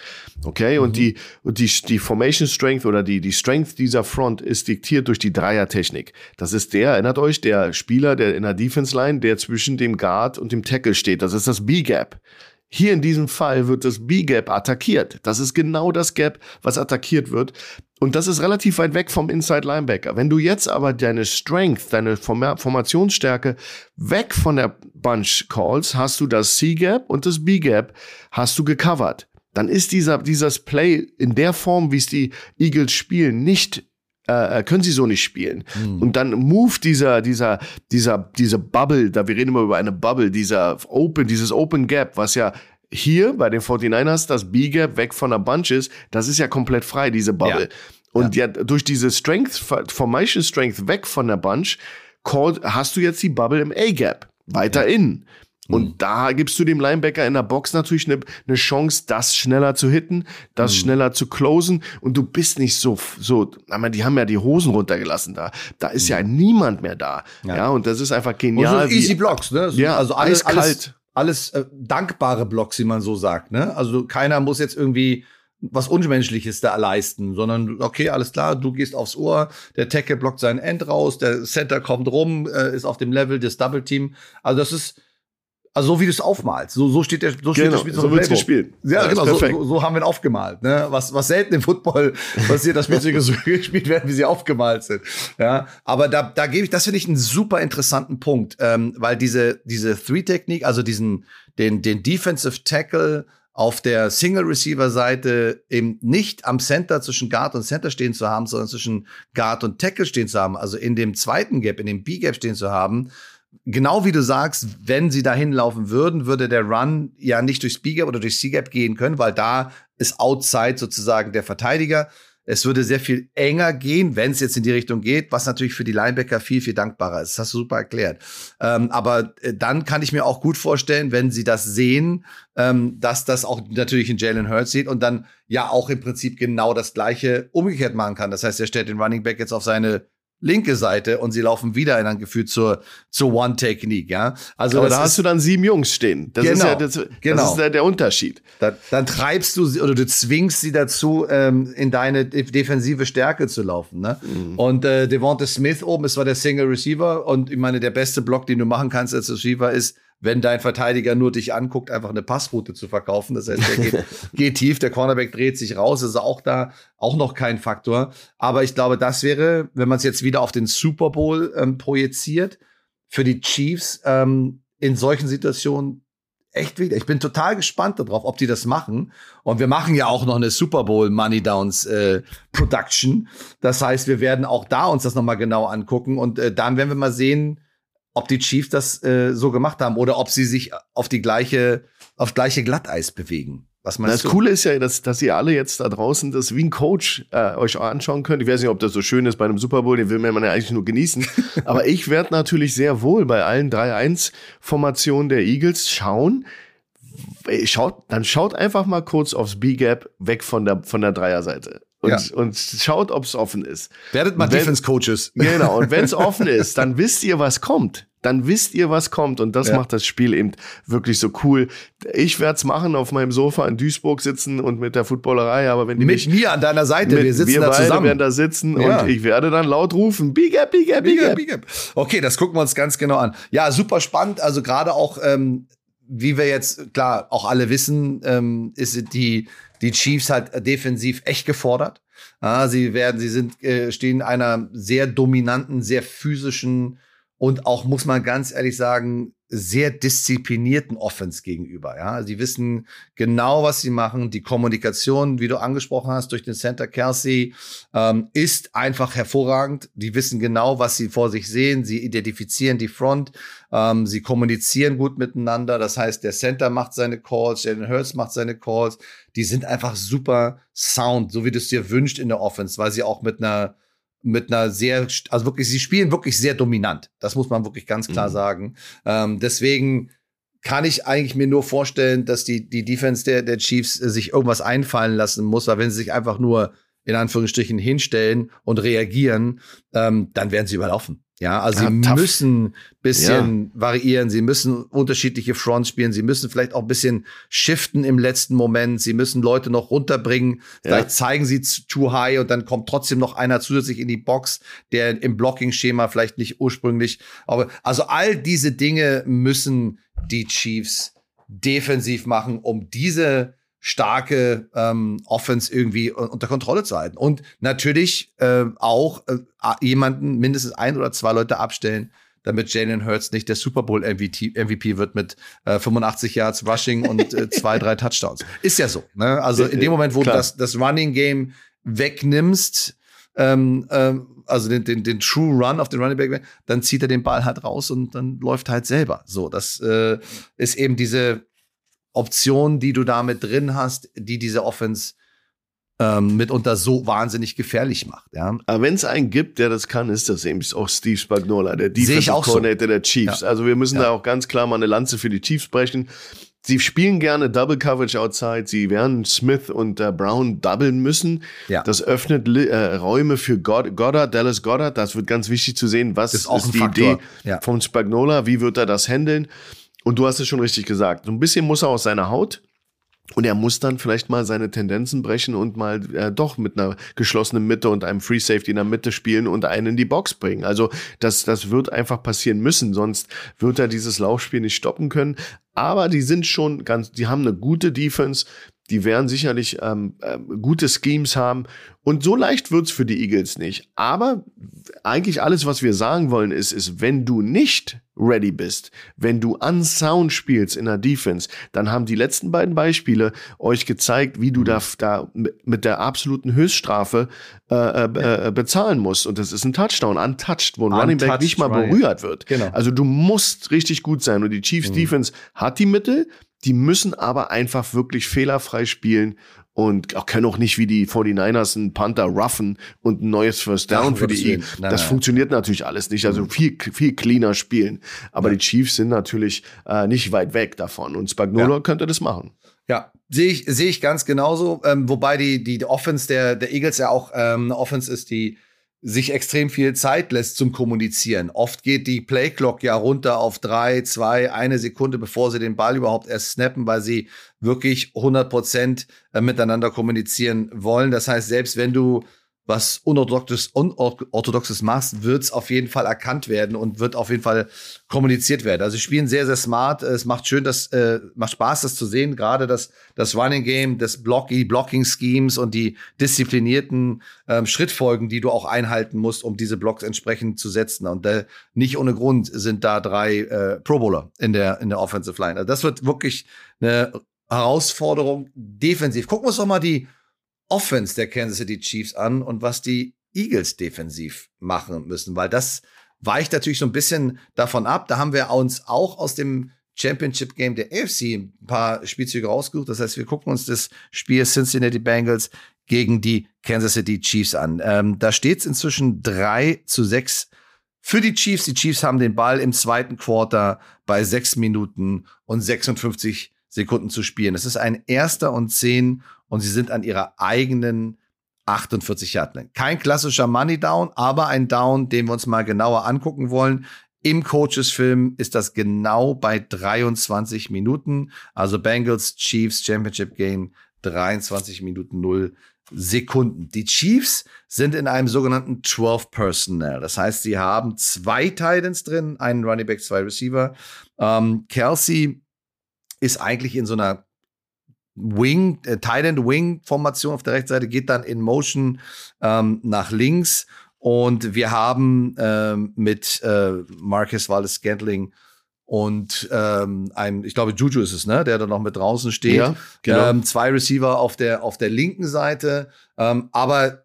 Okay, mhm. und die, und die, die Formation Strength oder die, die Strength dieser Front ist diktiert durch die Dreier-Technik. Das ist der, erinnert euch, der Spieler, der in der Defense-Line, der zwischen dem Guard und dem Tackle steht. Das ist das B-Gap. Hier in diesem Fall wird das B-Gap attackiert. Das ist genau das Gap, was attackiert wird. Und das ist relativ weit weg vom Inside Linebacker. Wenn du jetzt aber deine Strength, deine Formationsstärke weg von der Bunch callst, hast du das C-Gap und das B-Gap hast du gecovert. Dann ist dieser, dieses Play in der Form, wie es die Eagles spielen, nicht äh, können sie so nicht spielen. Mhm. Und dann move dieser, dieser, dieser, diese Bubble, da wir reden immer über eine Bubble, dieser Open, dieses Open Gap, was ja hier bei den 49ers das B-Gap weg von der Bunch ist, das ist ja komplett frei, diese Bubble. Ja. Und ja. ja. durch diese Strength, Formation Strength weg von der Bunch, called, hast du jetzt die Bubble im A-Gap. Weiter ja. innen. Und mhm. da gibst du dem Linebacker in der Box natürlich eine, eine Chance, das schneller zu hitten, das mhm. schneller zu closen. Und du bist nicht so, so, aber die haben ja die Hosen runtergelassen da. Da ist mhm. ja niemand mehr da. Ja. ja. und das ist einfach genial. Und so easy Blocks, ne? So, ja, also alles. Alles, alles äh, dankbare Blocks, wie man so sagt. Ne? Also keiner muss jetzt irgendwie was Unmenschliches da leisten, sondern okay, alles klar, du gehst aufs Ohr, der Tackle blockt sein End raus, der Center kommt rum, äh, ist auf dem Level des Double Team. Also das ist also so wie du es aufmalst. So, so steht der, so steht genau, das Spiel so gespielt. Ja, ja genau. So, so, haben wir ihn aufgemalt. Ne? Was, was selten im Football passiert, dass Spielzüge so gespielt werden, wie sie aufgemalt sind. Ja, aber da, da gebe ich, das finde ich einen super interessanten Punkt, ähm, weil diese, diese Three-Technik, also diesen, den, den Defensive Tackle auf der Single-Receiver-Seite eben nicht am Center zwischen Guard und Center stehen zu haben, sondern zwischen Guard und Tackle stehen zu haben, also in dem zweiten Gap, in dem B-Gap stehen zu haben, genau wie du sagst, wenn sie dahin laufen würden, würde der Run ja nicht durchs B-Gap oder durchs C-Gap gehen können, weil da ist Outside sozusagen der Verteidiger. Es würde sehr viel enger gehen, wenn es jetzt in die Richtung geht, was natürlich für die Linebacker viel, viel dankbarer ist. Das hast du super erklärt. Ähm, aber äh, dann kann ich mir auch gut vorstellen, wenn sie das sehen, ähm, dass das auch natürlich in Jalen Hurts sieht und dann ja auch im Prinzip genau das Gleiche umgekehrt machen kann. Das heißt, er stellt den Running Back jetzt auf seine linke Seite und sie laufen wieder in ein Gefühl zur, zur One-Technique, ja. Also Aber da hast du dann sieben Jungs stehen. Das genau, ist ja das, das genau. ist der, der Unterschied. Da, dann treibst du sie oder du zwingst sie dazu, ähm, in deine defensive Stärke zu laufen. Ne? Mhm. Und äh, Devonta Smith oben ist zwar der Single Receiver und ich meine, der beste Block, den du machen kannst als Receiver, ist wenn dein Verteidiger nur dich anguckt, einfach eine Passroute zu verkaufen. Das heißt, der geht, geht tief, der Cornerback dreht sich raus, ist auch da auch noch kein Faktor. Aber ich glaube, das wäre, wenn man es jetzt wieder auf den Super Bowl ähm, projiziert, für die Chiefs ähm, in solchen Situationen echt wieder. Ich bin total gespannt darauf, ob die das machen. Und wir machen ja auch noch eine Super Bowl Money Downs äh, Production. Das heißt, wir werden auch da uns das nochmal genau angucken und äh, dann werden wir mal sehen, ob die Chiefs das äh, so gemacht haben oder ob sie sich auf die gleiche, auf gleiche Glatteis bewegen. Was meinst das du? Coole ist ja, dass, dass ihr alle jetzt da draußen das wie ein Coach äh, euch anschauen könnt. Ich weiß nicht, ob das so schön ist bei einem Super Bowl, den will man ja eigentlich nur genießen. Aber ich werde natürlich sehr wohl bei allen 3-1-Formationen der Eagles schauen. Schaut, dann schaut einfach mal kurz aufs B-Gap weg von der, von der Dreierseite und, ja. und schaut, ob es offen ist. Werdet mal Defense-Coaches. Genau, und wenn es offen ist, dann wisst ihr, was kommt. Dann wisst ihr, was kommt. Und das ja. macht das Spiel eben wirklich so cool. Ich werde es machen, auf meinem Sofa in Duisburg sitzen und mit der Footballerei. Aber wenn die mit mich, mir an deiner Seite, mit, wir sitzen wir da beide zusammen. werden da sitzen ja. und ich werde dann laut rufen, Big Up, Big Up, Big Up. Big Up. Okay, das gucken wir uns ganz genau an. Ja, super spannend. Also gerade auch, ähm, wie wir jetzt, klar, auch alle wissen, ähm, ist die, die Chiefs halt defensiv echt gefordert. Ja, sie werden, sie sind, äh, stehen einer sehr dominanten, sehr physischen und auch, muss man ganz ehrlich sagen, sehr disziplinierten Offense gegenüber. Ja, sie wissen genau, was sie machen. Die Kommunikation, wie du angesprochen hast, durch den Center Kelsey, ähm, ist einfach hervorragend. Die wissen genau, was sie vor sich sehen. Sie identifizieren die Front. Ähm, sie kommunizieren gut miteinander. Das heißt, der Center macht seine Calls, Jalen Hurts macht seine Calls. Die sind einfach super sound, so wie du es dir wünscht in der Offense, weil sie auch mit einer mit einer sehr, also wirklich, sie spielen wirklich sehr dominant. Das muss man wirklich ganz klar mhm. sagen. Ähm, deswegen kann ich eigentlich mir nur vorstellen, dass die, die Defense der, der Chiefs äh, sich irgendwas einfallen lassen muss, weil wenn sie sich einfach nur in Anführungsstrichen hinstellen und reagieren, ähm, dann werden sie überlaufen. Ja, also ja, sie tough. müssen bisschen ja. variieren, sie müssen unterschiedliche Fronts spielen, sie müssen vielleicht auch ein bisschen shiften im letzten Moment, sie müssen Leute noch runterbringen, vielleicht zeigen sie too high und dann kommt trotzdem noch einer zusätzlich in die Box, der im Blocking-Schema vielleicht nicht ursprünglich, aber also all diese Dinge müssen die Chiefs defensiv machen, um diese starke ähm, Offense irgendwie unter Kontrolle zu halten. Und natürlich äh, auch äh, jemanden, mindestens ein oder zwei Leute abstellen, damit Jalen Hurts nicht der Super Bowl MVP, MVP wird mit äh, 85 Yards Rushing und äh, zwei, drei Touchdowns. Ist ja so. Ne? Also in dem Moment, wo Klar. du das, das Running Game wegnimmst, ähm, ähm, also den, den, den True Run auf den Running Back, dann zieht er den Ball halt raus und dann läuft halt selber. So, das äh, ist eben diese Option, die du da mit drin hast, die diese Offense ähm, mitunter so wahnsinnig gefährlich macht. Ja. Aber wenn es einen gibt, der das kann, ist das eben auch Steve Spagnola, der Defensive Coordinator so. der Chiefs. Ja. Also wir müssen ja. da auch ganz klar mal eine Lanze für die Chiefs brechen. Sie spielen gerne Double Coverage outside. Sie werden Smith und äh, Brown doublen müssen. Ja. Das öffnet äh, Räume für God Goddard, Dallas Goddard. Das wird ganz wichtig zu sehen. Was ist, ist die Faktor. Idee ja. von Spagnola? Wie wird er das handeln? Und du hast es schon richtig gesagt. So ein bisschen muss er aus seiner Haut. Und er muss dann vielleicht mal seine Tendenzen brechen und mal äh, doch mit einer geschlossenen Mitte und einem Free Safety in der Mitte spielen und einen in die Box bringen. Also das, das wird einfach passieren müssen, sonst wird er dieses Laufspiel nicht stoppen können. Aber die sind schon ganz, die haben eine gute Defense, die werden sicherlich ähm, äh, gute Schemes haben. Und so leicht wird's für die Eagles nicht. Aber eigentlich alles, was wir sagen wollen, ist, ist, wenn du nicht ready bist, wenn du unsound spielst in der Defense, dann haben die letzten beiden Beispiele euch gezeigt, wie du mhm. da, da mit der absoluten Höchststrafe äh, äh, äh, bezahlen musst. Und das ist ein Touchdown, untouched, wo ein Running Back nicht mal berührt wird. Genau. Also du musst richtig gut sein. Und die Chiefs mhm. Defense hat die Mittel, die müssen aber einfach wirklich fehlerfrei spielen und auch können auch nicht wie die 49ers einen Panther ruffen und ein neues First Down Ach, für die Eagles. Das nein. funktioniert natürlich alles nicht. Also mhm. viel, viel cleaner spielen. Aber ja. die Chiefs sind natürlich äh, nicht weit weg davon. Und Spagnuolo ja. könnte das machen. Ja, sehe ich, sehe ich ganz genauso. Ähm, wobei die, die, die Offense der, der Eagles ja auch ähm, eine Offense ist, die sich extrem viel Zeit lässt zum Kommunizieren. Oft geht die Playclock ja runter auf drei, zwei, eine Sekunde, bevor sie den Ball überhaupt erst snappen, weil sie wirklich 100 Prozent äh, miteinander kommunizieren wollen. Das heißt, selbst wenn du was Unorthodoxes, Unorthodoxes machst, wird es auf jeden Fall erkannt werden und wird auf jeden Fall kommuniziert werden. Also sie spielen sehr, sehr smart. Es macht schön, das äh, macht Spaß, das zu sehen. Gerade das, das Running Game, das Block, die Blocking Schemes und die disziplinierten ähm, Schrittfolgen, die du auch einhalten musst, um diese Blocks entsprechend zu setzen. Und äh, nicht ohne Grund sind da drei äh, Pro Bowler in der, in der Offensive Line. Also das wird wirklich eine Herausforderung defensiv. Gucken wir uns doch mal die Offense der Kansas City Chiefs an und was die Eagles defensiv machen müssen, weil das weicht natürlich so ein bisschen davon ab. Da haben wir uns auch aus dem Championship Game der AFC ein paar Spielzüge rausgesucht. Das heißt, wir gucken uns das Spiel Cincinnati Bengals gegen die Kansas City Chiefs an. Ähm, da steht es inzwischen 3 zu 6 für die Chiefs. Die Chiefs haben den Ball im zweiten Quarter bei 6 Minuten und 56 Sekunden zu spielen. Es ist ein erster und 10 und sie sind an ihrer eigenen 48 Yard Line. Kein klassischer Money Down, aber ein Down, den wir uns mal genauer angucken wollen. Im Coaches-Film ist das genau bei 23 Minuten. Also Bengals Chiefs Championship Game 23 Minuten 0 Sekunden. Die Chiefs sind in einem sogenannten 12 Personnel. Das heißt, sie haben zwei Titans drin, einen Running Back, zwei Receiver. Ähm, Kelsey ist eigentlich in so einer Wing, äh, Tight End Wing Formation auf der rechten Seite, geht dann in Motion ähm, nach links. Und wir haben ähm, mit äh, Marcus Wallace Scantling und ähm, ein, ich glaube, Juju ist es, ne, der da noch mit draußen steht. Ja, genau. ähm, zwei Receiver auf der, auf der linken Seite. Ähm, aber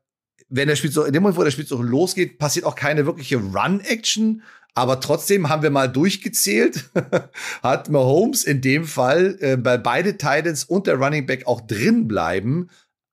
wenn der Spiel so, in dem Moment, wo der Spiel so losgeht, passiert auch keine wirkliche Run-Action, aber trotzdem haben wir mal durchgezählt, hat Mahomes in dem Fall, äh, bei beide Titans und der Running Back auch drin bleiben,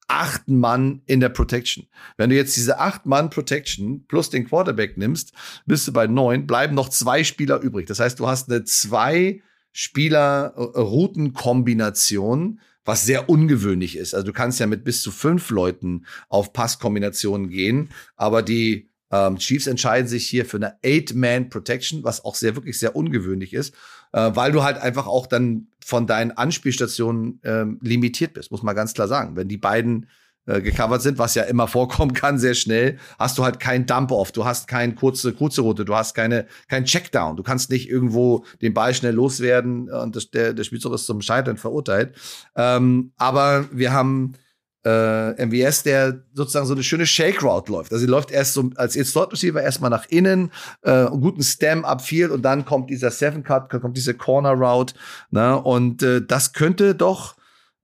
acht Mann in der Protection. Wenn du jetzt diese acht Mann Protection plus den Quarterback nimmst, bist du bei neun, bleiben noch zwei Spieler übrig. Das heißt, du hast eine zwei Spieler Routenkombination, was sehr ungewöhnlich ist. Also du kannst ja mit bis zu fünf Leuten auf Passkombinationen gehen, aber die ähm, Chiefs entscheiden sich hier für eine Eight-Man-Protection, was auch sehr, wirklich sehr ungewöhnlich ist, äh, weil du halt einfach auch dann von deinen Anspielstationen ähm, limitiert bist, muss man ganz klar sagen. Wenn die beiden äh, gecovert sind, was ja immer vorkommen kann, sehr schnell, hast du halt kein Dump-Off, du hast keine kurze, kurze Route, du hast keine, kein Checkdown, du kannst nicht irgendwo den Ball schnell loswerden und das, der, der Spielzug ist zum Scheitern verurteilt. Ähm, aber wir haben äh, MVS, der sozusagen so eine schöne Shake Route läuft. Also sie läuft erst so als Slot Receiver erstmal nach innen, äh, einen guten Stem upfield und dann kommt dieser Seven Cut, kommt diese Corner Route. Ne? Und äh, das könnte doch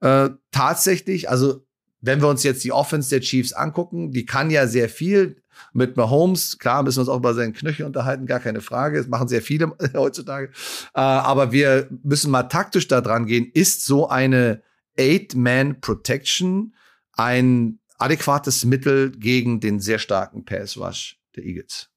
äh, tatsächlich, also wenn wir uns jetzt die Offense der Chiefs angucken, die kann ja sehr viel mit Mahomes. Klar müssen wir uns auch über seinen Knöchel unterhalten, gar keine Frage. Das machen sehr viele heutzutage. Äh, aber wir müssen mal taktisch da dran gehen. Ist so eine Eight-Man-Protection ein adäquates Mittel gegen den sehr starken Pass Rush der Eagles.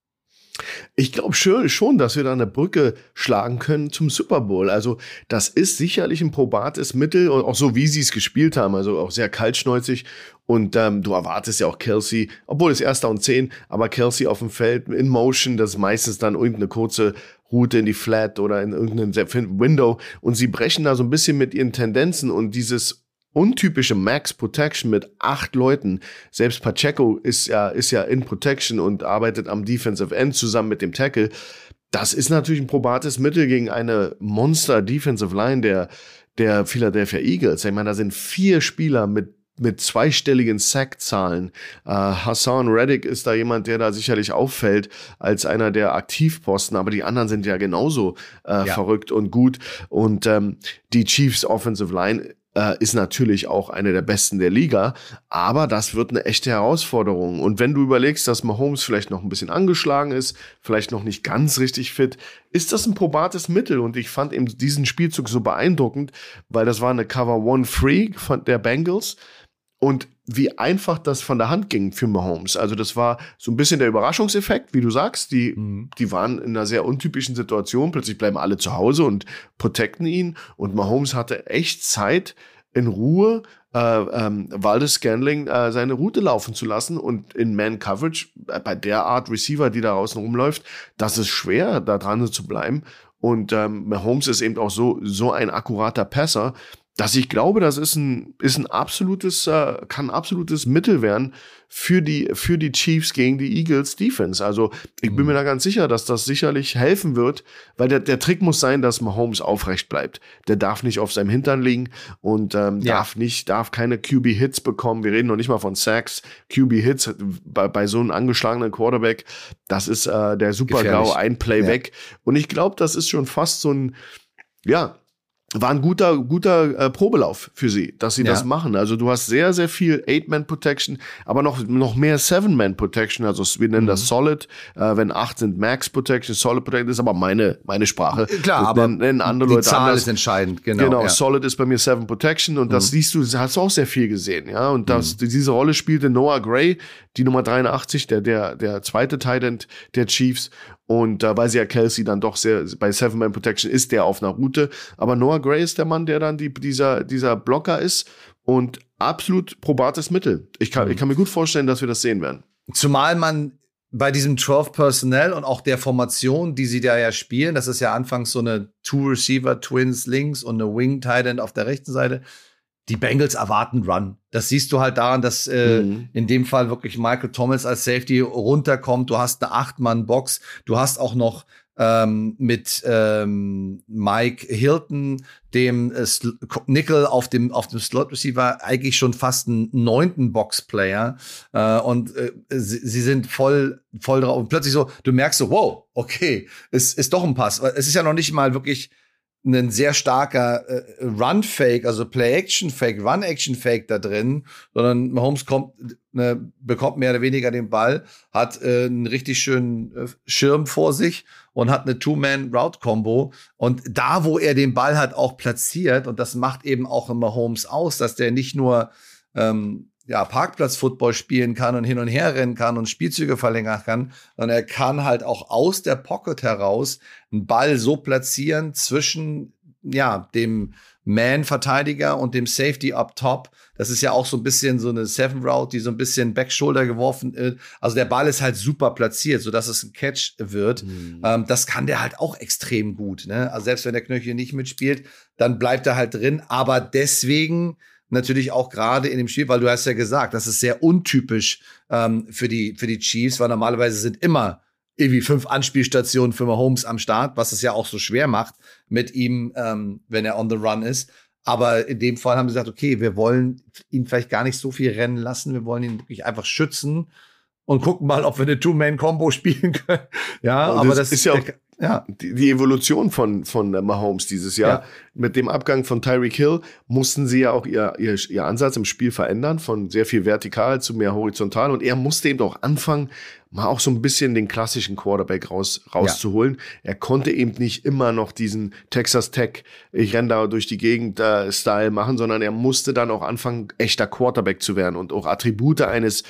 Ich glaube schon, dass wir da eine Brücke schlagen können zum Super Bowl. Also das ist sicherlich ein probates Mittel, auch so wie sie es gespielt haben, also auch sehr kaltschnäuzig. Und ähm, du erwartest ja auch Kelsey, obwohl es erster und zehn, aber Kelsey auf dem Feld in Motion, das ist meistens dann irgendeine kurze Route in die Flat oder in irgendeinem Window. Und sie brechen da so ein bisschen mit ihren Tendenzen und dieses untypische Max Protection mit acht Leuten. Selbst Pacheco ist ja, ist ja in Protection und arbeitet am Defensive End zusammen mit dem Tackle. Das ist natürlich ein probates Mittel gegen eine Monster Defensive Line der, der Philadelphia Eagles. Ich meine, da sind vier Spieler mit mit zweistelligen Sack-Zahlen. Äh, Hassan Reddick ist da jemand, der da sicherlich auffällt als einer der Aktivposten, aber die anderen sind ja genauso äh, ja. verrückt und gut. Und ähm, die Chiefs Offensive Line äh, ist natürlich auch eine der besten der Liga, aber das wird eine echte Herausforderung. Und wenn du überlegst, dass Mahomes vielleicht noch ein bisschen angeschlagen ist, vielleicht noch nicht ganz richtig fit, ist das ein probates Mittel. Und ich fand eben diesen Spielzug so beeindruckend, weil das war eine Cover One Free von der Bengals. Und wie einfach das von der Hand ging für Mahomes. Also das war so ein bisschen der Überraschungseffekt, wie du sagst. Die, mhm. die waren in einer sehr untypischen Situation. Plötzlich bleiben alle zu Hause und protecten ihn. Und Mahomes hatte echt Zeit, in Ruhe äh, ähm, Waldes Scanling äh, seine Route laufen zu lassen und in Man-Coverage äh, bei der Art Receiver, die da außen rumläuft, das ist schwer, da dran zu bleiben. Und ähm, Mahomes ist eben auch so, so ein akkurater Passer, dass ich glaube, das ist ein, ist ein absolutes, äh, kann ein absolutes Mittel werden für die, für die Chiefs gegen die Eagles Defense. Also ich bin mhm. mir da ganz sicher, dass das sicherlich helfen wird, weil der, der Trick muss sein, dass Mahomes aufrecht bleibt. Der darf nicht auf seinem Hintern liegen und ähm, ja. darf nicht, darf keine QB-Hits bekommen. Wir reden noch nicht mal von Sacks. QB-Hits bei, bei so einem angeschlagenen Quarterback, das ist äh, der Super-GAU, ein Play ja. weg. Und ich glaube, das ist schon fast so ein, ja, war ein guter, guter äh, Probelauf für sie, dass sie ja. das machen. Also du hast sehr, sehr viel Eight-Man-Protection, aber noch, noch mehr Seven-Man-Protection. Also wir nennen mhm. das Solid. Äh, wenn acht sind Max-Protection, Solid Protection ist aber meine, meine Sprache. Klar, das aber nennen andere die Leute Zahl anders. ist entscheidend. Genau, genau ja. Solid ist bei mir Seven Protection und das mhm. siehst du, hast du auch sehr viel gesehen. ja. Und das, mhm. diese Rolle spielte Noah Gray, die Nummer 83, der, der, der zweite Titan der Chiefs. Und äh, weil sie ja Kelsey dann doch sehr, bei Seven Man Protection ist der auf einer Route. Aber Noah Gray ist der Mann, der dann die, dieser, dieser Blocker ist und absolut probates Mittel. Ich kann, mhm. ich kann mir gut vorstellen, dass wir das sehen werden. Zumal man bei diesem 12 Personnel und auch der Formation, die sie da ja spielen, das ist ja anfangs so eine Two Receiver Twins links und eine Wing Tight End auf der rechten Seite die Bengals erwarten Run. Das siehst du halt daran, dass äh, mhm. in dem Fall wirklich Michael Thomas als Safety runterkommt. Du hast eine Acht-Mann-Box. Du hast auch noch ähm, mit ähm, Mike Hilton, dem äh, Nickel auf dem, auf dem Slot Receiver, eigentlich schon fast einen neunten Box-Player. Äh, und äh, sie, sie, sind voll, voll drauf. Und plötzlich so, du merkst so, wow, okay, es ist doch ein Pass. Es ist ja noch nicht mal wirklich ein sehr starker äh, Run-Fake, also Play-Action-Fake, Run-Action-Fake da drin, sondern Mahomes kommt, ne, bekommt mehr oder weniger den Ball, hat äh, einen richtig schönen äh, Schirm vor sich und hat eine Two-Man-Route-Combo. Und da, wo er den Ball hat, auch platziert, und das macht eben auch Mahomes aus, dass der nicht nur ähm, ja, Parkplatz-Football spielen kann und hin und her rennen kann und Spielzüge verlängern kann, sondern er kann halt auch aus der Pocket heraus einen Ball so platzieren zwischen ja, dem Man-Verteidiger und dem Safety up top. Das ist ja auch so ein bisschen so eine Seven Route, die so ein bisschen Backshoulder geworfen ist. Also der Ball ist halt super platziert, so dass es ein Catch wird. Mhm. Ähm, das kann der halt auch extrem gut. Ne? Also selbst wenn der Knöchel nicht mitspielt, dann bleibt er halt drin. Aber deswegen natürlich auch gerade in dem Spiel, weil du hast ja gesagt, das ist sehr untypisch ähm, für, die, für die Chiefs, weil normalerweise sind immer irgendwie fünf Anspielstationen für Mahomes am Start, was es ja auch so schwer macht mit ihm, ähm, wenn er on the run ist. Aber in dem Fall haben sie gesagt, okay, wir wollen ihn vielleicht gar nicht so viel rennen lassen, wir wollen ihn wirklich einfach schützen und gucken mal, ob wir eine Two-Man-Combo spielen können. Ja, und aber das, das ist ja auch ja. Die, die, Evolution von, von Mahomes dieses Jahr. Ja. Mit dem Abgang von Tyreek Hill mussten sie ja auch ihr, ihr, ihr Ansatz im Spiel verändern, von sehr viel vertikal zu mehr horizontal. Und er musste eben auch anfangen, mal auch so ein bisschen den klassischen Quarterback raus, rauszuholen. Ja. Er konnte eben nicht immer noch diesen Texas Tech, ich renne da durch die Gegend äh, Style machen, sondern er musste dann auch anfangen, echter Quarterback zu werden und auch Attribute eines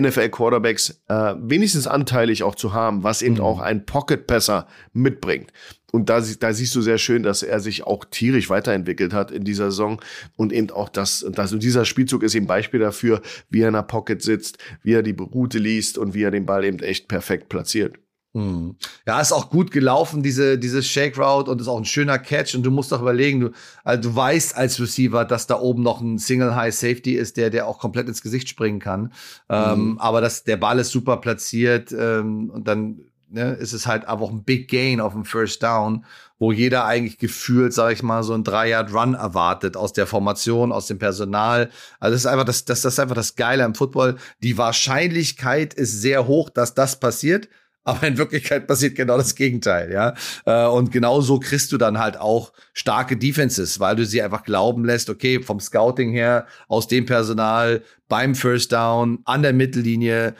NFL-Quarterbacks äh, wenigstens anteilig auch zu haben, was eben mhm. auch ein Pocket-Passer mitbringt. Und da, da siehst du sehr schön, dass er sich auch tierisch weiterentwickelt hat in dieser Saison und eben auch das, das und dieser Spielzug ist eben Beispiel dafür, wie er in der Pocket sitzt, wie er die Route liest und wie er den Ball eben echt perfekt platziert. Mhm. Ja, ist auch gut gelaufen, diese, diese Shake Route und ist auch ein schöner Catch. Und du musst doch überlegen, du, also du weißt als Receiver, dass da oben noch ein Single High Safety ist, der, der auch komplett ins Gesicht springen kann. Ähm, mhm. Ähm, aber das, der Ball ist super platziert ähm, und dann ne, ist es halt einfach ein Big Gain auf dem First Down, wo jeder eigentlich gefühlt, sage ich mal, so ein Drei-Yard-Run erwartet aus der Formation, aus dem Personal. Also das ist einfach das, das, das ist einfach das Geile am Football. Die Wahrscheinlichkeit ist sehr hoch, dass das passiert aber in Wirklichkeit passiert genau das Gegenteil, ja. Äh, und genau so kriegst du dann halt auch starke Defenses, weil du sie einfach glauben lässt, okay, vom Scouting her, aus dem Personal, beim First Down, an der Mittellinie,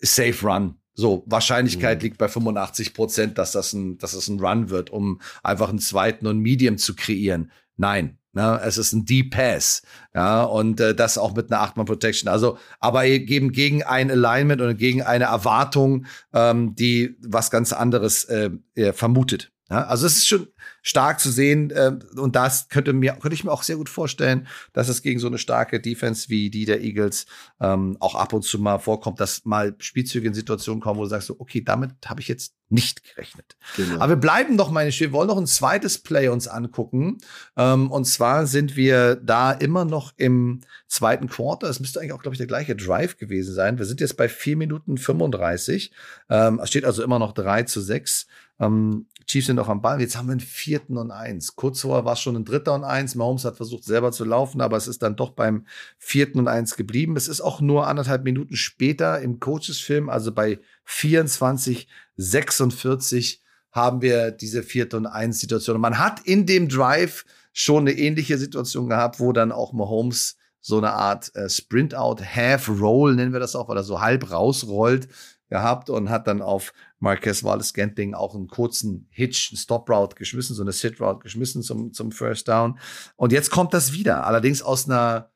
safe run. So, Wahrscheinlichkeit mhm. liegt bei 85 Prozent, dass das ein, dass das ein Run wird, um einfach einen zweiten und Medium zu kreieren. Nein, Ne? Es ist ein Deep Pass. Ja, und äh, das auch mit einer Achtmann Protection. Also, aber eben gegen ein Alignment oder gegen eine Erwartung, ähm, die was ganz anderes äh, vermutet. Ja, also es ist schon stark zu sehen äh, und das könnte mir könnte ich mir auch sehr gut vorstellen, dass es gegen so eine starke Defense wie die der Eagles ähm, auch ab und zu mal vorkommt, dass mal Spielzüge in Situationen kommen, wo du sagst, so, okay, damit habe ich jetzt nicht gerechnet. Genau. Aber wir bleiben noch, meine ich, wir wollen noch ein zweites Play uns angucken. Ähm, und zwar sind wir da immer noch im zweiten Quarter. Es müsste eigentlich auch, glaube ich, der gleiche Drive gewesen sein. Wir sind jetzt bei vier Minuten 35. Ähm, es steht also immer noch drei zu sechs. Ähm, Chiefs sind noch am Ball. Jetzt haben wir einen vierten und eins. Kurz vorher war es schon ein dritter und eins. Mahomes hat versucht, selber zu laufen, aber es ist dann doch beim vierten und eins geblieben. Es ist auch nur anderthalb Minuten später im Coaches-Film, also bei 24, 46 haben wir diese vierte und eins Situation. Und man hat in dem Drive schon eine ähnliche Situation gehabt, wo dann auch Mahomes so eine Art äh, Sprint-Out, Half-Roll nennen wir das auch, weil er so halb rausrollt gehabt und hat dann auf Marquez Wallace Scantling auch einen kurzen Hitch, einen Stop Route geschmissen, so eine Sit Route geschmissen zum, zum First Down. Und jetzt kommt das wieder, allerdings aus einer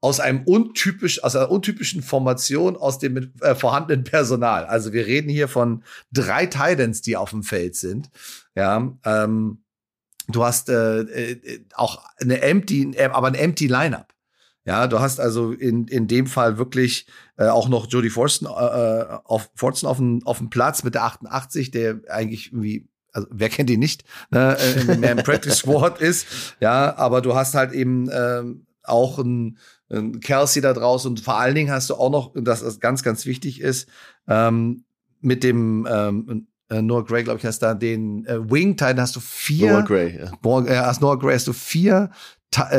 aus einem untypisch, aus einer untypischen Formation aus dem äh, vorhandenen Personal. Also wir reden hier von drei Titans, die auf dem Feld sind. Ja, ähm, du hast äh, äh, auch eine empty, aber ein empty Lineup. Ja, du hast also in, in dem Fall wirklich äh, auch noch Jody Forsten äh, äh, auf, Forsten auf dem, auf dem Platz mit der 88, der eigentlich irgendwie also wer kennt ihn nicht, ne, äh, mehr im Practice Squad ist, ja, aber du hast halt eben ähm, auch ein, ein Kelsey da draußen und vor allen Dingen hast du auch noch, dass das ganz, ganz wichtig ist, ähm, mit dem ähm, äh, Noah Gray, glaube ich, hast da den äh, Wing Titan hast du vier. Noah Gray, ja. Boah, äh, als Noah Gray hast du vier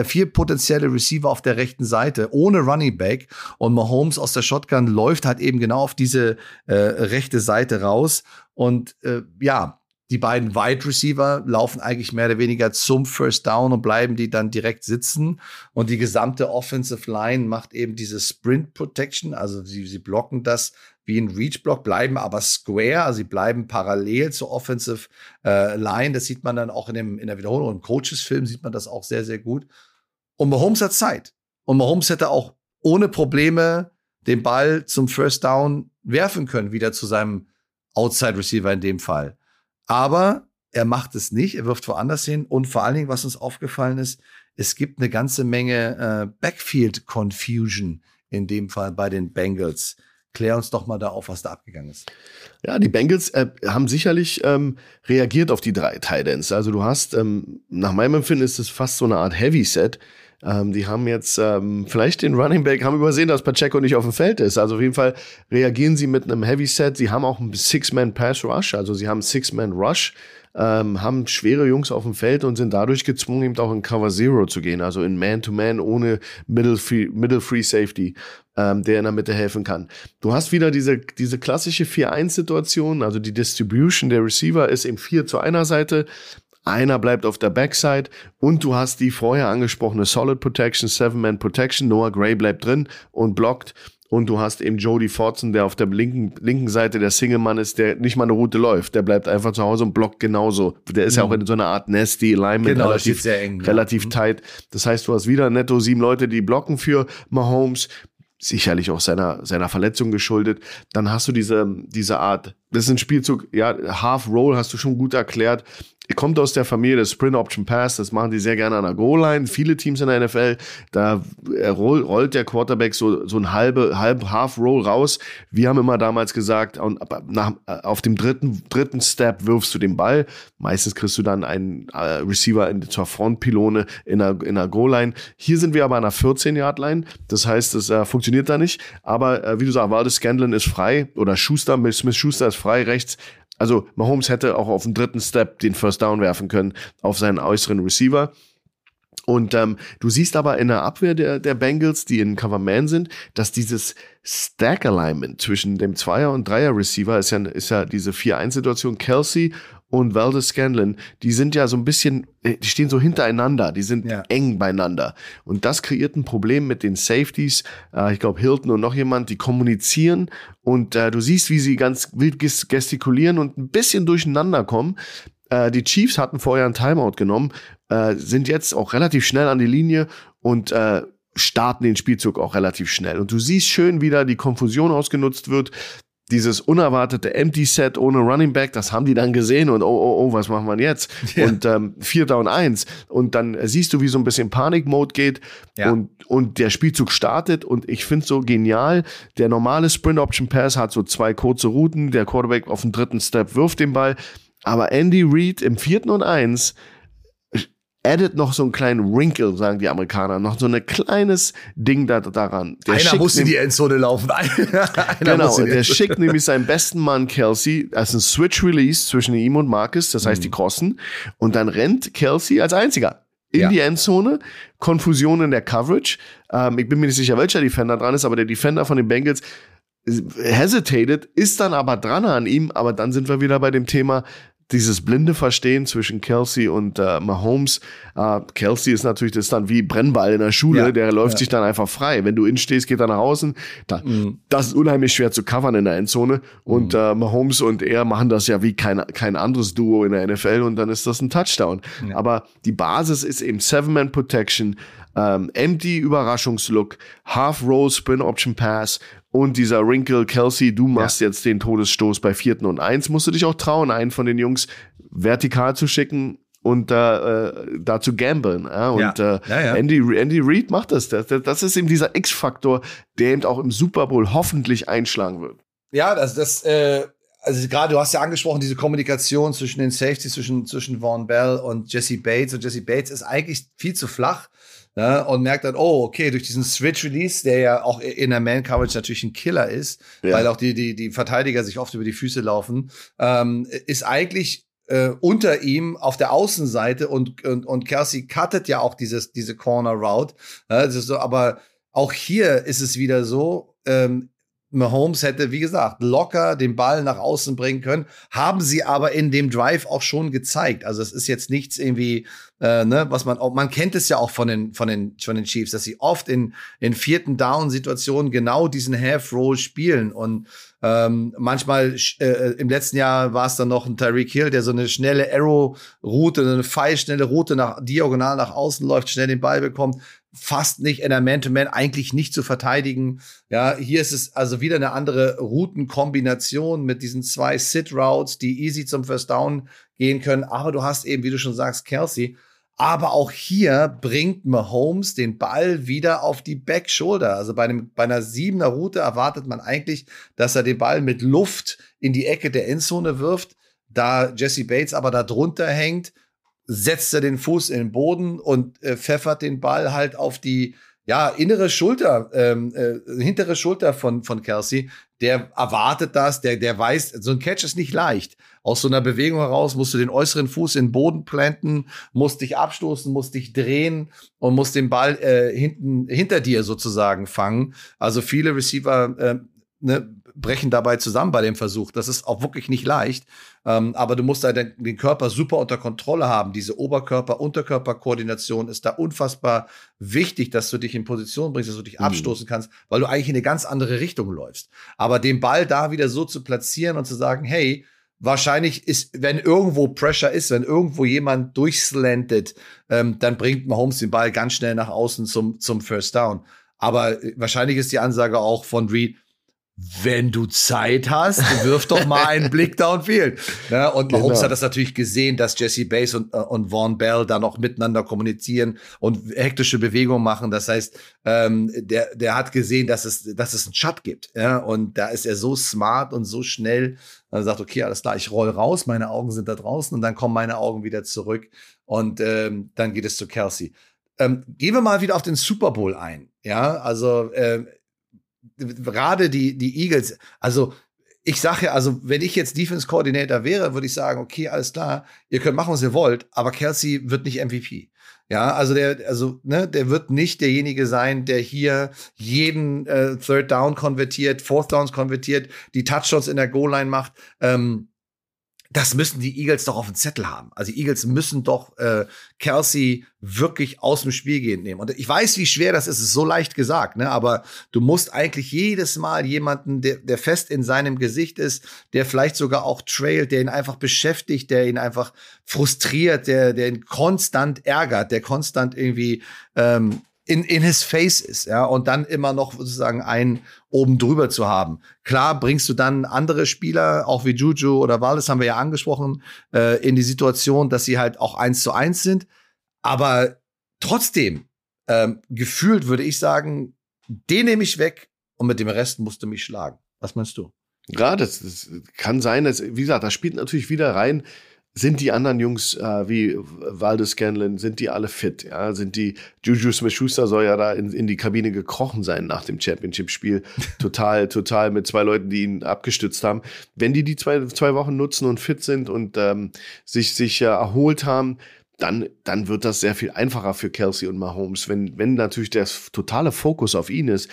vier potenzielle Receiver auf der rechten Seite ohne Running Back und Mahomes aus der Shotgun läuft halt eben genau auf diese äh, rechte Seite raus. Und äh, ja, die beiden Wide Receiver laufen eigentlich mehr oder weniger zum First Down und bleiben die dann direkt sitzen. Und die gesamte Offensive Line macht eben diese Sprint Protection, also sie, sie blocken das wie ein Reach-Block, bleiben aber square, also sie bleiben parallel zur Offensive äh, Line. Das sieht man dann auch in, dem, in der Wiederholung. Im Coaches-Film sieht man das auch sehr, sehr gut. Und Mahomes hat Zeit. Und Mahomes hätte auch ohne Probleme den Ball zum First Down werfen können, wieder zu seinem Outside Receiver in dem Fall. Aber er macht es nicht, er wirft woanders hin. Und vor allen Dingen, was uns aufgefallen ist, es gibt eine ganze Menge äh, Backfield Confusion in dem Fall bei den Bengals. Klär uns doch mal da auf, was da abgegangen ist. Ja, die Bengals äh, haben sicherlich ähm, reagiert auf die drei Titans. Also du hast, ähm, nach meinem Empfinden ist es fast so eine Art Heavy Set. Ähm, die haben jetzt ähm, vielleicht den Running Back, haben übersehen, dass Pacheco nicht auf dem Feld ist. Also auf jeden Fall reagieren sie mit einem Heavy Set. Sie haben auch einen Six-Man-Pass-Rush, also sie haben Six-Man-Rush ähm, haben schwere Jungs auf dem Feld und sind dadurch gezwungen, eben auch in Cover Zero zu gehen, also in Man-to-Man -Man ohne Middle Free, Middle Free Safety, ähm, der in der Mitte helfen kann. Du hast wieder diese, diese klassische 4-1-Situation, also die Distribution der Receiver ist eben 4 zu einer Seite, einer bleibt auf der Backside und du hast die vorher angesprochene Solid Protection, Seven-Man Protection. Noah Gray bleibt drin und blockt. Und du hast eben Jody Fortson, der auf der linken, linken Seite der Single-Mann ist, der nicht mal eine Route läuft. Der bleibt einfach zu Hause und blockt genauso. Der ist mhm. ja auch in so einer Art Nasty Alignment, genau, relativ, sehr eng, relativ ja. tight. Das heißt, du hast wieder netto sieben Leute, die blocken für Mahomes. Sicherlich auch seiner, seiner Verletzung geschuldet. Dann hast du diese, diese Art, das ist ein Spielzug, ja, Half Roll hast du schon gut erklärt kommt aus der Familie des Sprint Option Pass, das machen die sehr gerne an der Goal-Line. Viele Teams in der NFL, da roll, rollt der Quarterback so, so ein halbe, halb Half-Roll raus. Wir haben immer damals gesagt, nach, auf dem dritten, dritten Step wirfst du den Ball. Meistens kriegst du dann einen äh, Receiver in, zur Frontpylone in der, in der Goal-Line. Hier sind wir aber an der 14-Yard-Line. Das heißt, es äh, funktioniert da nicht. Aber äh, wie du sagst, Waldes Scanlon ist frei oder Schuster, Smith Schuster ist frei rechts. Also Mahomes hätte auch auf dem dritten Step den First Down werfen können auf seinen äußeren Receiver. Und ähm, du siehst aber in der Abwehr der, der Bengals, die in Cover Man sind, dass dieses Stack Alignment zwischen dem Zweier- und Dreier-Receiver ist ja, ist ja diese 4-1-Situation. Kelsey und Valdez Scanlon, die sind ja so ein bisschen, äh, die stehen so hintereinander, die sind ja. eng beieinander. Und das kreiert ein Problem mit den Safeties. Äh, ich glaube, Hilton und noch jemand, die kommunizieren und äh, du siehst, wie sie ganz wild gestikulieren und ein bisschen durcheinander kommen. Äh, die Chiefs hatten vorher einen Timeout genommen, sind jetzt auch relativ schnell an die Linie und starten den Spielzug auch relativ schnell. Und du siehst schön, wie da die Konfusion ausgenutzt wird dieses unerwartete Empty Set ohne Running Back, das haben die dann gesehen und oh, oh, oh, was machen wir jetzt? Ja. Und ähm, Vierter und Eins. Und dann siehst du, wie so ein bisschen Panik-Mode geht ja. und, und der Spielzug startet und ich finde so genial, der normale Sprint-Option-Pass hat so zwei kurze Routen, der Quarterback auf dem dritten Step wirft den Ball, aber Andy Reid im vierten und eins addet noch so einen kleinen Wrinkle, sagen die Amerikaner, noch so ein kleines Ding da, daran. Der Einer muss in die Endzone laufen. genau, der schickt nämlich seinen besten Mann Kelsey als ein Switch Release zwischen ihm und Marcus, das heißt, mhm. die crossen, und dann rennt Kelsey als einziger in ja. die Endzone, Konfusion in der Coverage. Ähm, ich bin mir nicht sicher, welcher Defender dran ist, aber der Defender von den Bengals hesitated, ist dann aber dran an ihm, aber dann sind wir wieder bei dem Thema, dieses blinde Verstehen zwischen Kelsey und äh, Mahomes. Äh, Kelsey ist natürlich das ist dann wie Brennball in der Schule, ja, der läuft ja. sich dann einfach frei. Wenn du innen stehst, geht er nach außen. Da, mhm. Das ist unheimlich schwer zu covern in der Endzone. Und mhm. äh, Mahomes und er machen das ja wie kein, kein anderes Duo in der NFL und dann ist das ein Touchdown. Ja. Aber die Basis ist eben Seven-Man Protection, ähm, Empty Überraschungslook, Half Roll Spin Option Pass und dieser Wrinkle Kelsey, du machst ja. jetzt den Todesstoß bei vierten und eins, musst du dich auch trauen, einen von den Jungs vertikal zu schicken und da, äh, da zu gamblen. Ja? Und ja. Äh, ja, Andy, Andy Reid macht das. das. Das ist eben dieser X-Faktor, der eben auch im Super Bowl hoffentlich einschlagen wird. Ja, das, das äh, also gerade du hast ja angesprochen, diese Kommunikation zwischen den Safeties, zwischen, zwischen Vaughn Bell und Jesse Bates. Und Jesse Bates ist eigentlich viel zu flach ne, und merkt dann, oh, okay, durch diesen Switch-Release, der ja auch in der Man-Coverage natürlich ein Killer ist, ja. weil auch die, die, die Verteidiger sich oft über die Füße laufen, ähm, ist eigentlich äh, unter ihm auf der Außenseite und, und, und Kelsey cuttet ja auch dieses, diese Corner Route. Ja, so, aber auch hier ist es wieder so, ähm, Mahomes hätte, wie gesagt, locker den Ball nach außen bringen können, haben sie aber in dem Drive auch schon gezeigt. Also es ist jetzt nichts irgendwie, äh, ne, was man auch, man kennt es ja auch von den, von den, von den Chiefs, dass sie oft in, in vierten Down-Situationen genau diesen Half-Roll spielen und ähm, manchmal äh, im letzten Jahr war es dann noch ein Tyreek Hill, der so eine schnelle Arrow-Route, eine pfeilschnelle Route nach diagonal nach außen läuft, schnell den Ball bekommt fast nicht in der Man-to-Man, eigentlich nicht zu verteidigen. Ja, hier ist es also wieder eine andere Routenkombination mit diesen zwei Sit-Routes, die easy zum First Down gehen können. Aber du hast eben, wie du schon sagst, Kelsey. Aber auch hier bringt Mahomes den Ball wieder auf die Back-Shoulder. Also bei, einem, bei einer siebener Route erwartet man eigentlich, dass er den Ball mit Luft in die Ecke der Endzone wirft. Da Jesse Bates aber da drunter hängt, setzt er den Fuß in den Boden und äh, pfeffert den Ball halt auf die ja, innere Schulter, ähm, äh, hintere Schulter von, von Kelsey, der erwartet das, der, der weiß, so ein Catch ist nicht leicht. Aus so einer Bewegung heraus musst du den äußeren Fuß in den Boden planten, musst dich abstoßen, musst dich drehen und musst den Ball äh, hinten, hinter dir sozusagen fangen. Also viele Receiver äh, ne, brechen dabei zusammen bei dem Versuch. Das ist auch wirklich nicht leicht. Ähm, aber du musst da den, den, Körper super unter Kontrolle haben. Diese Oberkörper-Unterkörper-Koordination ist da unfassbar wichtig, dass du dich in Position bringst, dass du dich mhm. abstoßen kannst, weil du eigentlich in eine ganz andere Richtung läufst. Aber den Ball da wieder so zu platzieren und zu sagen, hey, wahrscheinlich ist, wenn irgendwo Pressure ist, wenn irgendwo jemand durchslantet, ähm, dann bringt Mahomes den Ball ganz schnell nach außen zum, zum First Down. Aber äh, wahrscheinlich ist die Ansage auch von Reed, wenn du Zeit hast, wirf doch mal einen Blick downfield. Ja, und Mahomes genau. hat das natürlich gesehen, dass Jesse Bass und, äh, und Vaughn Bell da noch miteinander kommunizieren und hektische Bewegungen machen. Das heißt, ähm, der, der hat gesehen, dass es, dass es einen Shot gibt. Ja, und da ist er so smart und so schnell. Er sagt, okay, alles klar, ich roll raus, meine Augen sind da draußen und dann kommen meine Augen wieder zurück und ähm, dann geht es zu Kelsey. Ähm, gehen wir mal wieder auf den Super Bowl ein. Ja, also äh, gerade die, die Eagles, also ich sage ja, also wenn ich jetzt Defense Coordinator wäre, würde ich sagen, okay, alles klar, ihr könnt machen, was ihr wollt, aber Kelsey wird nicht MVP. Ja, also der, also ne, der wird nicht derjenige sein, der hier jeden äh, Third Down konvertiert, Fourth Downs konvertiert, die Touchdowns in der Goal Line macht. Ähm, das müssen die Eagles doch auf dem Zettel haben. Also die Eagles müssen doch äh, Kelsey wirklich aus dem Spiel gehen nehmen. Und ich weiß, wie schwer das ist. Es ist so leicht gesagt, ne? Aber du musst eigentlich jedes Mal jemanden, der, der fest in seinem Gesicht ist, der vielleicht sogar auch trailt, der ihn einfach beschäftigt, der ihn einfach frustriert, der, der ihn konstant ärgert, der konstant irgendwie ähm, in, in his face ist, ja, und dann immer noch sozusagen einen oben drüber zu haben. Klar bringst du dann andere Spieler, auch wie Juju oder Wallace haben wir ja angesprochen, äh, in die Situation, dass sie halt auch eins zu eins sind. Aber trotzdem, ähm, gefühlt würde ich sagen, den nehme ich weg und mit dem Rest musst du mich schlagen. Was meinst du? Ja, das, das kann sein, dass, wie gesagt, da spielt natürlich wieder rein, sind die anderen Jungs äh, wie Waldes Scanlon, sind die alle fit? Ja? Sind die Juju Smith-Schuster soll ja da in, in die Kabine gekrochen sein nach dem Championship-Spiel. total, total mit zwei Leuten, die ihn abgestützt haben. Wenn die die zwei, zwei Wochen nutzen und fit sind und ähm, sich, sich äh, erholt haben, dann, dann wird das sehr viel einfacher für Kelsey und Mahomes. Wenn, wenn natürlich der totale Fokus auf ihn ist,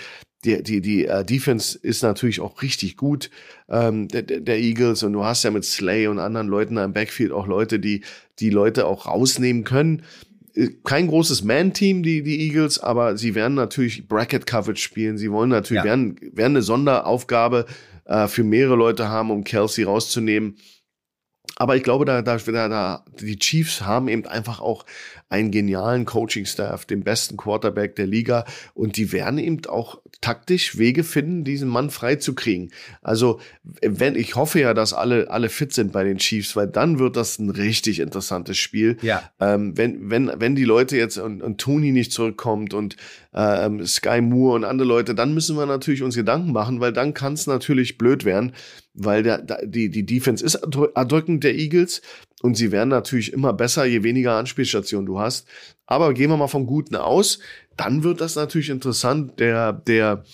die, die, die uh, Defense ist natürlich auch richtig gut, ähm, der, der Eagles. Und du hast ja mit Slay und anderen Leuten da im Backfield auch Leute, die die Leute auch rausnehmen können. Äh, kein großes Man-Team, die, die Eagles, aber sie werden natürlich Bracket-Coverage spielen. Sie wollen natürlich, ja. werden, werden eine Sonderaufgabe äh, für mehrere Leute haben, um Kelsey rauszunehmen. Aber ich glaube, da, da, da, die Chiefs haben eben einfach auch einen genialen Coaching-Staff, den besten Quarterback der Liga und die werden eben auch taktisch Wege finden, diesen Mann freizukriegen. Also, wenn, ich hoffe ja, dass alle, alle fit sind bei den Chiefs, weil dann wird das ein richtig interessantes Spiel. Ja. Ähm, wenn, wenn, wenn die Leute jetzt und, und Tony nicht zurückkommt und ähm, Sky Moore und andere Leute, dann müssen wir natürlich uns Gedanken machen, weil dann kann es natürlich blöd werden, weil der, die, die Defense ist erdrückend der Eagles und sie werden natürlich immer besser, je weniger Anspielstationen du hast. Aber gehen wir mal vom Guten aus, dann wird das natürlich interessant. Der, der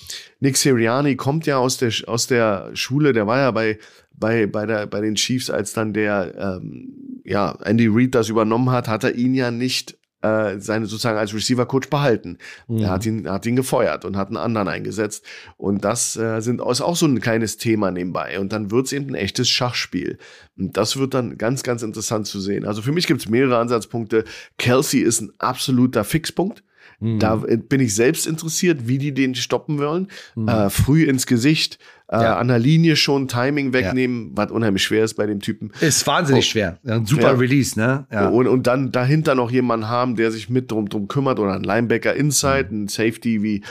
Nick Siriani kommt ja aus der, aus der Schule, der war ja bei, bei, bei, der, bei den Chiefs, als dann der ähm, ja, Andy Reid das übernommen hat, hat er ihn ja nicht äh, seine sozusagen als Receiver-Coach behalten. Mhm. Er hat ihn, hat ihn gefeuert und hat einen anderen eingesetzt. Und das äh, sind, ist auch so ein kleines Thema nebenbei. Und dann wird es eben ein echtes Schachspiel. Und das wird dann ganz, ganz interessant zu sehen. Also für mich gibt es mehrere Ansatzpunkte. Kelsey ist ein absoluter Fixpunkt. Mhm. Da bin ich selbst interessiert, wie die den stoppen wollen. Mhm. Äh, früh ins Gesicht, äh, ja. an der Linie schon Timing wegnehmen, ja. was unheimlich schwer ist bei dem Typen. Ist wahnsinnig oh, schwer. Ein super ja. Release, ne? Ja. Und, und dann dahinter noch jemanden haben, der sich mit drum, drum kümmert oder ein Linebacker Inside, mhm. ein Safety wie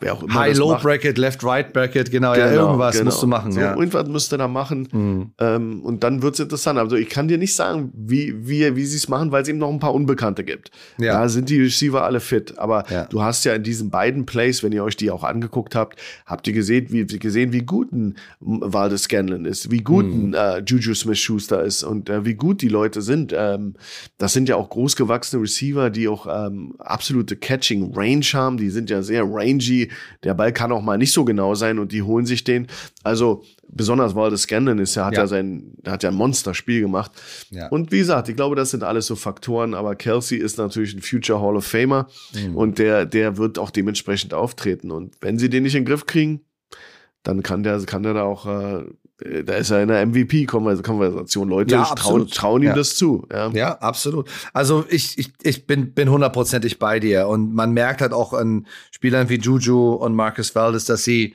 wer auch immer. High, Low Bracket, Left, Right Bracket, genau, genau ja, irgendwas genau. musst du machen. So, ja. Irgendwas müsst ihr da machen. Mhm. Ähm, und dann wird's interessant. Also ich kann dir nicht sagen, wie, wie, wie sie es machen, weil es eben noch ein paar Unbekannte gibt. Ja. Da sind die Receiver alle fit. Aber du hast ja in diesen beiden Plays, wenn ihr euch die auch angeguckt habt, habt ihr gesehen, wie, gesehen, wie gut ein Waldes Scanlon ist, wie gut ein mhm. äh, Juju Smith-Schuster ist und äh, wie gut die Leute sind. Ähm, das sind ja auch großgewachsene Receiver, die auch ähm, absolute Catching-Range haben. Die sind ja sehr rangy. Der Ball kann auch mal nicht so genau sein und die holen sich den. Also besonders Waldes Scanlon ist ja, hat ja, ja sein, hat ja ein Monsterspiel gemacht. Ja. Und wie gesagt, ich glaube, das sind alles so Faktoren, aber Kelsey ist natürlich ein Future Hall of Famer mhm. und der, der wird auch dementsprechend auftreten. Und wenn sie den nicht in den Griff kriegen, dann kann der, kann der da auch, äh, da ist er in der MVP-Konversation. Leute ja, trauen, trauen ihm ja. das zu. Ja. ja, absolut. Also ich, ich, ich bin, bin hundertprozentig bei dir. Und man merkt halt auch an Spielern wie Juju und Marcus Valdez, dass sie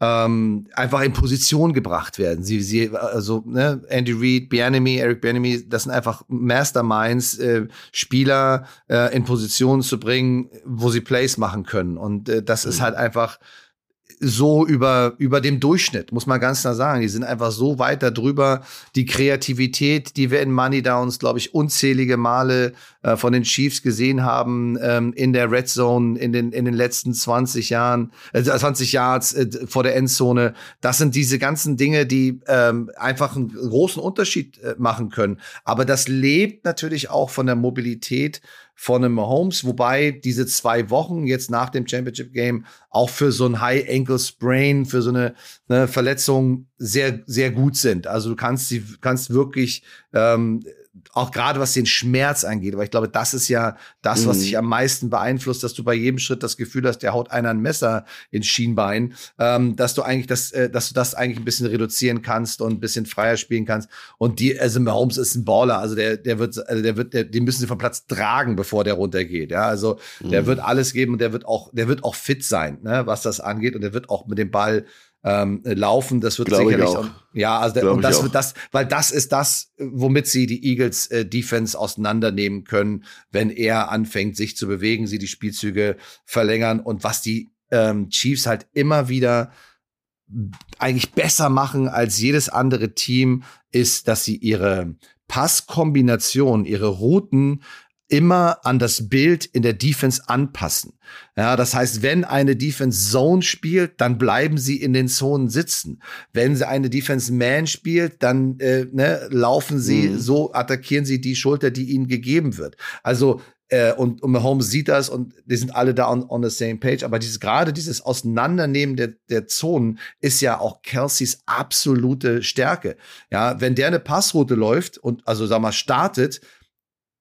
ähm, einfach in Position gebracht werden. Sie, sie, also ne, Andy Reid, Bianemi, Eric Bianemi, das sind einfach Masterminds, äh, Spieler äh, in Position zu bringen, wo sie Plays machen können. Und äh, das mhm. ist halt einfach so über, über dem Durchschnitt, muss man ganz klar sagen. Die sind einfach so weit darüber. Die Kreativität, die wir in Money Downs, glaube ich, unzählige Male äh, von den Chiefs gesehen haben, ähm, in der Red Zone in den, in den letzten 20 Jahren, äh, 20 Yards äh, vor der Endzone. Das sind diese ganzen Dinge, die ähm, einfach einen großen Unterschied äh, machen können. Aber das lebt natürlich auch von der Mobilität von einem Mahomes, wobei diese zwei Wochen jetzt nach dem Championship Game auch für so ein High Ankle Sprain, für so eine, eine Verletzung sehr, sehr gut sind. Also du kannst sie, kannst wirklich ähm, auch gerade was den Schmerz angeht, weil ich glaube, das ist ja das, was mhm. dich am meisten beeinflusst, dass du bei jedem Schritt das Gefühl hast, der haut einer ein Messer ins Schienbein, ähm, dass du eigentlich das, äh, dass du das eigentlich ein bisschen reduzieren kannst und ein bisschen freier spielen kannst. Und die, also Mahomes ist ein Baller, also der, der wird, also der wird, der, den müssen sie vom Platz tragen, bevor der runtergeht. Ja, also der mhm. wird alles geben und der wird auch, der wird auch fit sein, ne, was das angeht und der wird auch mit dem Ball ähm, laufen. Das wird Glaube sicherlich auch, ja, also der, und das wird das, weil das ist das, womit sie die Eagles äh, Defense auseinandernehmen können, wenn er anfängt, sich zu bewegen, sie die Spielzüge verlängern und was die ähm, Chiefs halt immer wieder eigentlich besser machen als jedes andere Team, ist, dass sie ihre Passkombination, ihre Routen immer an das Bild in der Defense anpassen. Ja, das heißt, wenn eine Defense Zone spielt, dann bleiben sie in den Zonen sitzen. Wenn sie eine Defense Man spielt, dann äh, ne, laufen sie mhm. so, attackieren sie die Schulter, die ihnen gegeben wird. Also äh, und, und Mahomes sieht das und die sind alle da on, on the same page. Aber dieses gerade dieses Auseinandernehmen der, der Zonen ist ja auch Kelseys absolute Stärke. Ja, wenn der eine Passroute läuft und also sag mal startet,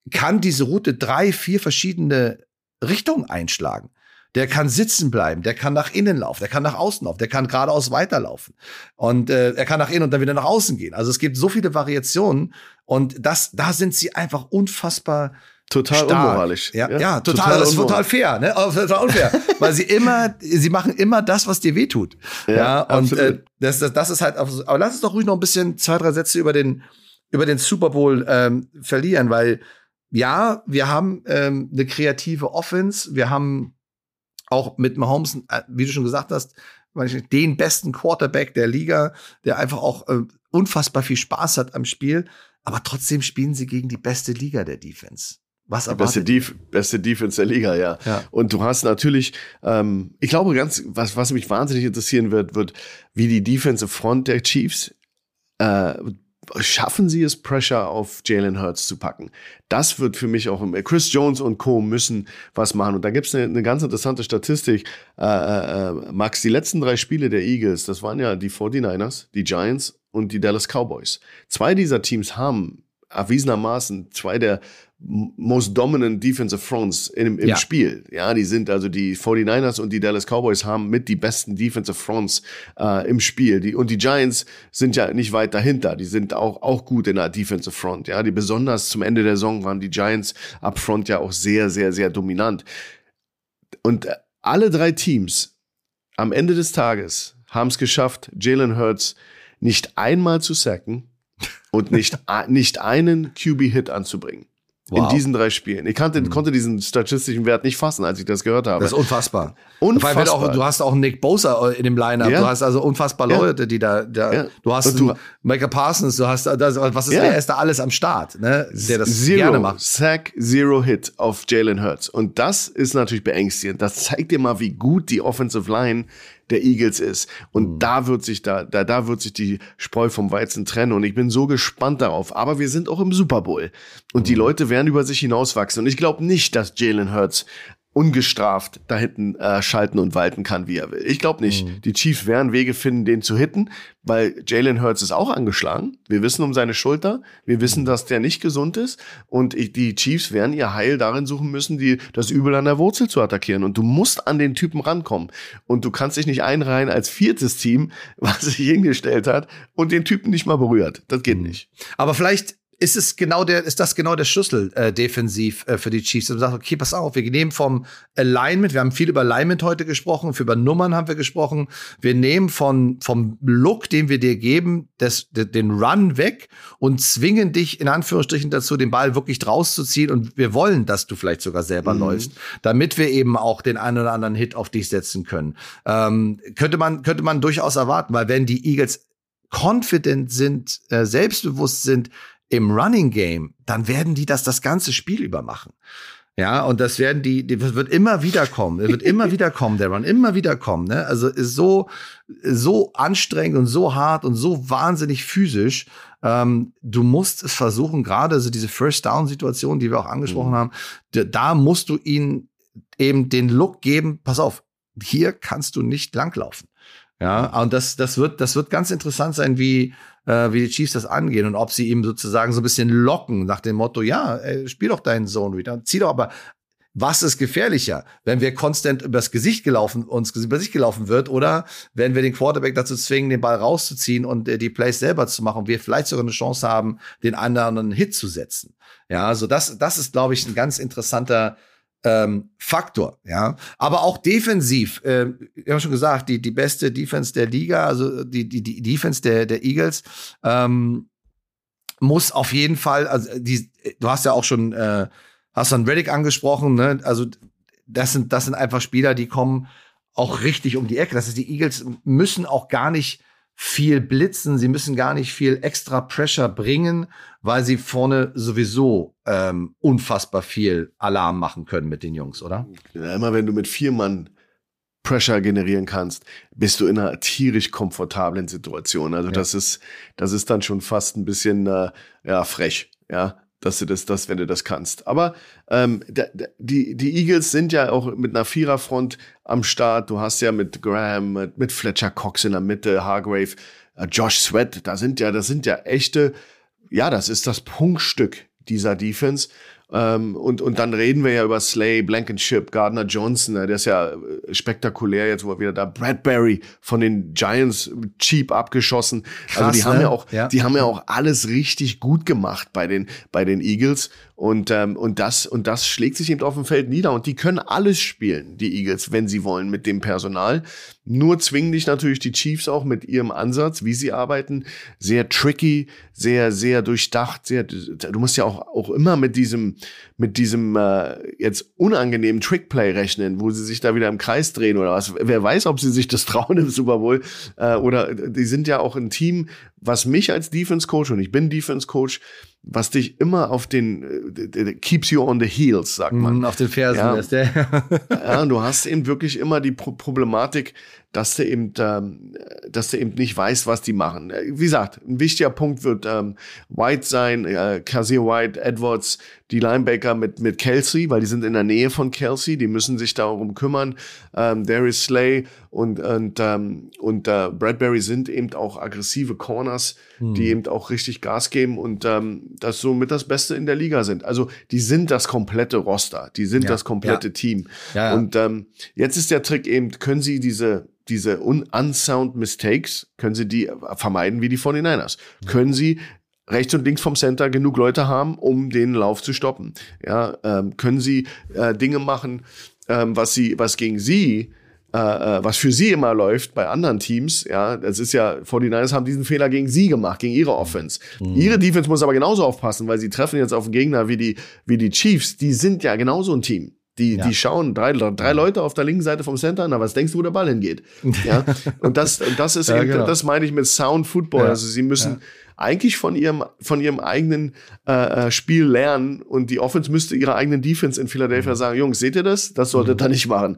kann diese Route drei, vier verschiedene Richtungen einschlagen. Der kann sitzen bleiben, der kann nach innen laufen, der kann nach außen laufen, der kann geradeaus weiterlaufen. Und äh, er kann nach innen und dann wieder nach außen gehen. Also es gibt so viele Variationen und das, da sind sie einfach unfassbar total stark. unmoralisch. Ja, ja, ja total, total das ist total fair, ne? total unfair, weil sie immer, sie machen immer das, was dir wehtut. Ja, ja und äh, das, das, das ist halt, aber lass uns doch ruhig noch ein bisschen zwei, drei Sätze über den über den Super Bowl ähm, verlieren, weil ja, wir haben ähm, eine kreative Offense. Wir haben auch mit Mahomes, äh, wie du schon gesagt hast, den besten Quarterback der Liga, der einfach auch äh, unfassbar viel Spaß hat am Spiel. Aber trotzdem spielen sie gegen die beste Liga der Defense. Was die beste, Def beste Defense der Liga, ja. ja. Und du hast natürlich, ähm, ich glaube ganz, was, was mich wahnsinnig interessieren wird, wird, wie die Defensive Front der Chiefs äh, schaffen sie es, Pressure auf Jalen Hurts zu packen. Das wird für mich auch, Chris Jones und Co. müssen was machen. Und da gibt es eine, eine, ganz interessante Statistik. Äh, äh, äh, Max, die letzten drei Spiele der Eagles, das waren ja die 49ers, die Giants und die Dallas Cowboys. Zwei dieser Teams haben erwiesenermaßen zwei der most dominant defensive fronts im, im ja. Spiel. Ja, die sind also die 49ers und die Dallas Cowboys haben mit die besten defensive fronts äh, im Spiel. Die, und die Giants sind ja nicht weit dahinter. Die sind auch, auch gut in der defensive front. Ja, die besonders zum Ende der Saison waren die Giants up front ja auch sehr, sehr, sehr dominant. Und alle drei Teams am Ende des Tages haben es geschafft, Jalen Hurts nicht einmal zu sacken und nicht, nicht einen QB-Hit anzubringen. Wow. In diesen drei Spielen. Ich kannte, mhm. konnte diesen statistischen Wert nicht fassen, als ich das gehört habe. Das ist unfassbar. Unfassbar. Auch, du hast auch Nick Bosa in dem Lineup. Ja. Du hast also unfassbar Leute, die da, da ja. du hast du, Michael Parsons, du hast, das, was ist, ja. wer ist da alles am Start, ne? Der das zero, gerne macht. Sack, Zero Hit auf Jalen Hurts. Und das ist natürlich beängstigend. Das zeigt dir mal, wie gut die Offensive Line der Eagles ist. Und mhm. da wird sich da, da, da wird sich die Spreu vom Weizen trennen. Und ich bin so gespannt darauf. Aber wir sind auch im Super Bowl. Und mhm. die Leute werden über sich hinauswachsen. Und ich glaube nicht, dass Jalen Hurts ungestraft da hinten äh, schalten und walten kann, wie er will. Ich glaube nicht. Mhm. Die Chiefs werden Wege finden, den zu hitten, weil Jalen Hurts ist auch angeschlagen. Wir wissen um seine Schulter. Wir wissen, dass der nicht gesund ist. Und ich, die Chiefs werden ihr Heil darin suchen müssen, die, das Übel an der Wurzel zu attackieren. Und du musst an den Typen rankommen. Und du kannst dich nicht einreihen als viertes Team, was sich hingestellt hat und den Typen nicht mal berührt. Das geht mhm. nicht. Aber vielleicht ist es genau der, ist das genau der Schlüssel äh, defensiv äh, für die Chiefs. Und man sagt, okay, pass auf, wir nehmen vom Alignment, wir haben viel über Alignment heute gesprochen, für über Nummern haben wir gesprochen. Wir nehmen von, vom Look, den wir dir geben, das, den Run weg und zwingen dich in Anführungsstrichen dazu, den Ball wirklich draus zu ziehen. Und wir wollen, dass du vielleicht sogar selber mhm. läufst, damit wir eben auch den einen oder anderen Hit auf dich setzen können. Ähm, könnte man, könnte man durchaus erwarten, weil wenn die Eagles confident sind, äh, selbstbewusst sind, im Running Game, dann werden die das das ganze Spiel über machen. Ja, und das werden die, die wird immer wieder kommen. Wird immer wieder kommen, der Run, immer wieder kommen. Ne? Also ist so, so anstrengend und so hart und so wahnsinnig physisch. Ähm, du musst es versuchen, gerade also diese First Down-Situation, die wir auch angesprochen mhm. haben, da musst du ihnen eben den Look geben, pass auf, hier kannst du nicht langlaufen. Ja, und das, das wird, das wird ganz interessant sein, wie, äh, wie die Chiefs das angehen und ob sie ihm sozusagen so ein bisschen locken nach dem Motto, ja, ey, spiel doch deinen Zone wieder, zieh doch aber. Was ist gefährlicher, wenn wir konstant übers Gesicht gelaufen, uns über sich gelaufen wird, oder wenn wir den Quarterback dazu zwingen, den Ball rauszuziehen und äh, die Plays selber zu machen, und wir vielleicht sogar eine Chance haben, den anderen Hit zu setzen. Ja, also das, das ist, glaube ich, ein ganz interessanter ähm, Faktor, ja. Aber auch defensiv, äh, ich habe schon gesagt, die, die beste Defense der Liga, also die, die, die Defense der, der Eagles, ähm, muss auf jeden Fall, also die, du hast ja auch schon äh, hast dann Reddick angesprochen, ne? Also das sind, das sind einfach Spieler, die kommen auch richtig um die Ecke. Das heißt, die Eagles müssen auch gar nicht viel blitzen, sie müssen gar nicht viel extra Pressure bringen, weil sie vorne sowieso ähm, unfassbar viel Alarm machen können mit den Jungs, oder? Ja, immer wenn du mit vier Mann Pressure generieren kannst, bist du in einer tierisch komfortablen Situation. Also ja. das ist, das ist dann schon fast ein bisschen äh, ja frech, ja dass du das, das, wenn du das kannst. Aber ähm, die, die Eagles sind ja auch mit einer Viererfront am Start. Du hast ja mit Graham, mit, mit Fletcher Cox in der Mitte, Hargrave, äh, Josh Sweat. Da sind ja, das sind ja echte, ja, das ist das Punktstück dieser Defense. Ähm, und, und dann reden wir ja über Slay, Blankenship, Gardner Johnson, der ist ja äh, spektakulär jetzt, wo er wieder da, Bradbury von den Giants cheap abgeschossen. Krass, also die haben ne? ja auch, ja. die haben ja auch alles richtig gut gemacht bei den, bei den Eagles. Und, ähm, und, das, und das schlägt sich eben auf dem Feld nieder. Und die können alles spielen, die Eagles, wenn sie wollen, mit dem Personal. Nur zwingen dich natürlich die Chiefs auch mit ihrem Ansatz, wie sie arbeiten. Sehr tricky, sehr, sehr durchdacht. Sehr, du musst ja auch, auch immer mit diesem, mit diesem äh, jetzt unangenehmen Trickplay rechnen, wo sie sich da wieder im Kreis drehen oder was. Wer weiß, ob sie sich das trauen im Super Bowl. Äh, oder die sind ja auch ein Team, was mich als Defense Coach, und ich bin Defense Coach, was dich immer auf den äh, keeps you on the heels, sagt man. Mm, auf den Fersen ja. lässt, ja. ja, du hast eben wirklich immer die Pro Problematik, dass du eben, ähm, dass du eben nicht weißt, was die machen. Wie gesagt, ein wichtiger Punkt wird ähm, White sein, äh, Kazir White, Edwards, die Linebacker mit, mit Kelsey, weil die sind in der Nähe von Kelsey, die müssen sich darum kümmern. Ähm, Darius Slay und, und, ähm, und äh, Bradbury sind eben auch aggressive Corners, hm. die eben auch richtig Gas geben und ähm, das somit das Beste in der Liga sind. Also die sind das komplette Roster, die sind ja, das komplette ja. Team. Ja, und ähm, jetzt ist der Trick eben, können sie diese diese unsound Mistakes, können sie die vermeiden wie die 49ers. Mhm. Können sie rechts und links vom Center genug Leute haben, um den Lauf zu stoppen. Ja, ähm, können sie äh, Dinge machen, ähm, was sie, was gegen sie äh, äh was für sie immer läuft bei anderen Teams, ja, das ist ja, 49ers haben diesen Fehler gegen sie gemacht, gegen ihre Offense. Mhm. Ihre Defense muss aber genauso aufpassen, weil sie treffen jetzt auf einen Gegner wie die, wie die Chiefs, die sind ja genauso ein Team. Die, ja. die schauen drei, drei Leute auf der linken Seite vom Center, na, was denkst du, wo der Ball hingeht? Ja, und das, das ist ja, eben, genau. das meine ich mit Sound Football. Also sie müssen eigentlich von ihrem, von ihrem eigenen äh, äh, Spiel lernen und die Offense müsste ihrer eigenen Defense in Philadelphia mhm. sagen, Jungs, seht ihr das? Das solltet ihr mhm. nicht machen.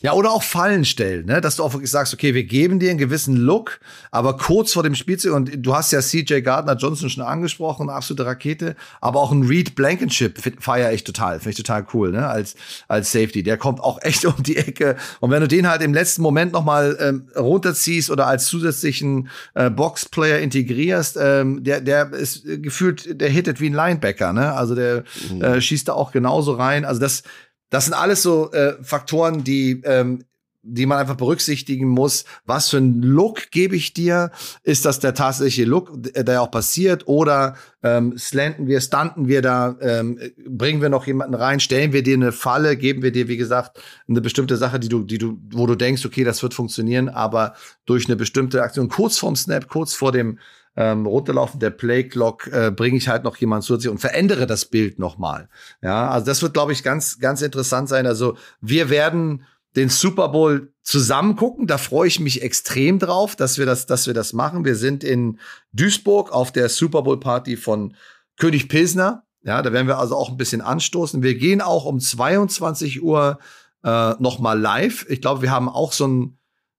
Ja, oder auch Fallen stellen, ne? dass du auch wirklich sagst, okay, wir geben dir einen gewissen Look, aber kurz vor dem Spielzug, und du hast ja CJ Gardner Johnson schon angesprochen, absolute Rakete, aber auch ein Reed Blankenship feiere ich total, finde ich total cool, ne? als, als Safety. Der kommt auch echt um die Ecke. Und wenn du den halt im letzten Moment nochmal ähm, runterziehst oder als zusätzlichen äh, Boxplayer integrierst, ähm, der, der ist gefühlt, der hittet wie ein Linebacker, ne? Also der mhm. äh, schießt da auch genauso rein. Also das, das sind alles so äh, Faktoren, die ähm, die man einfach berücksichtigen muss. Was für ein Look gebe ich dir? Ist das der tatsächliche Look, der auch passiert? Oder ähm, slanten wir, stunten wir da, ähm, bringen wir noch jemanden rein, stellen wir dir eine Falle, geben wir dir, wie gesagt, eine bestimmte Sache, die du, die du, wo du denkst, okay, das wird funktionieren, aber durch eine bestimmte Aktion, kurz vorm Snap, kurz vor dem ähm, runterlaufen der Playclock äh, bringe ich halt noch jemand zu sich und verändere das Bild nochmal. Ja, also das wird, glaube ich, ganz, ganz interessant sein. Also wir werden den Super Bowl zusammen gucken. Da freue ich mich extrem drauf, dass wir das, dass wir das machen. Wir sind in Duisburg auf der Super Bowl Party von König Pilsner. Ja, da werden wir also auch ein bisschen anstoßen. Wir gehen auch um 22 Uhr äh, noch mal live. Ich glaube, wir haben auch so ein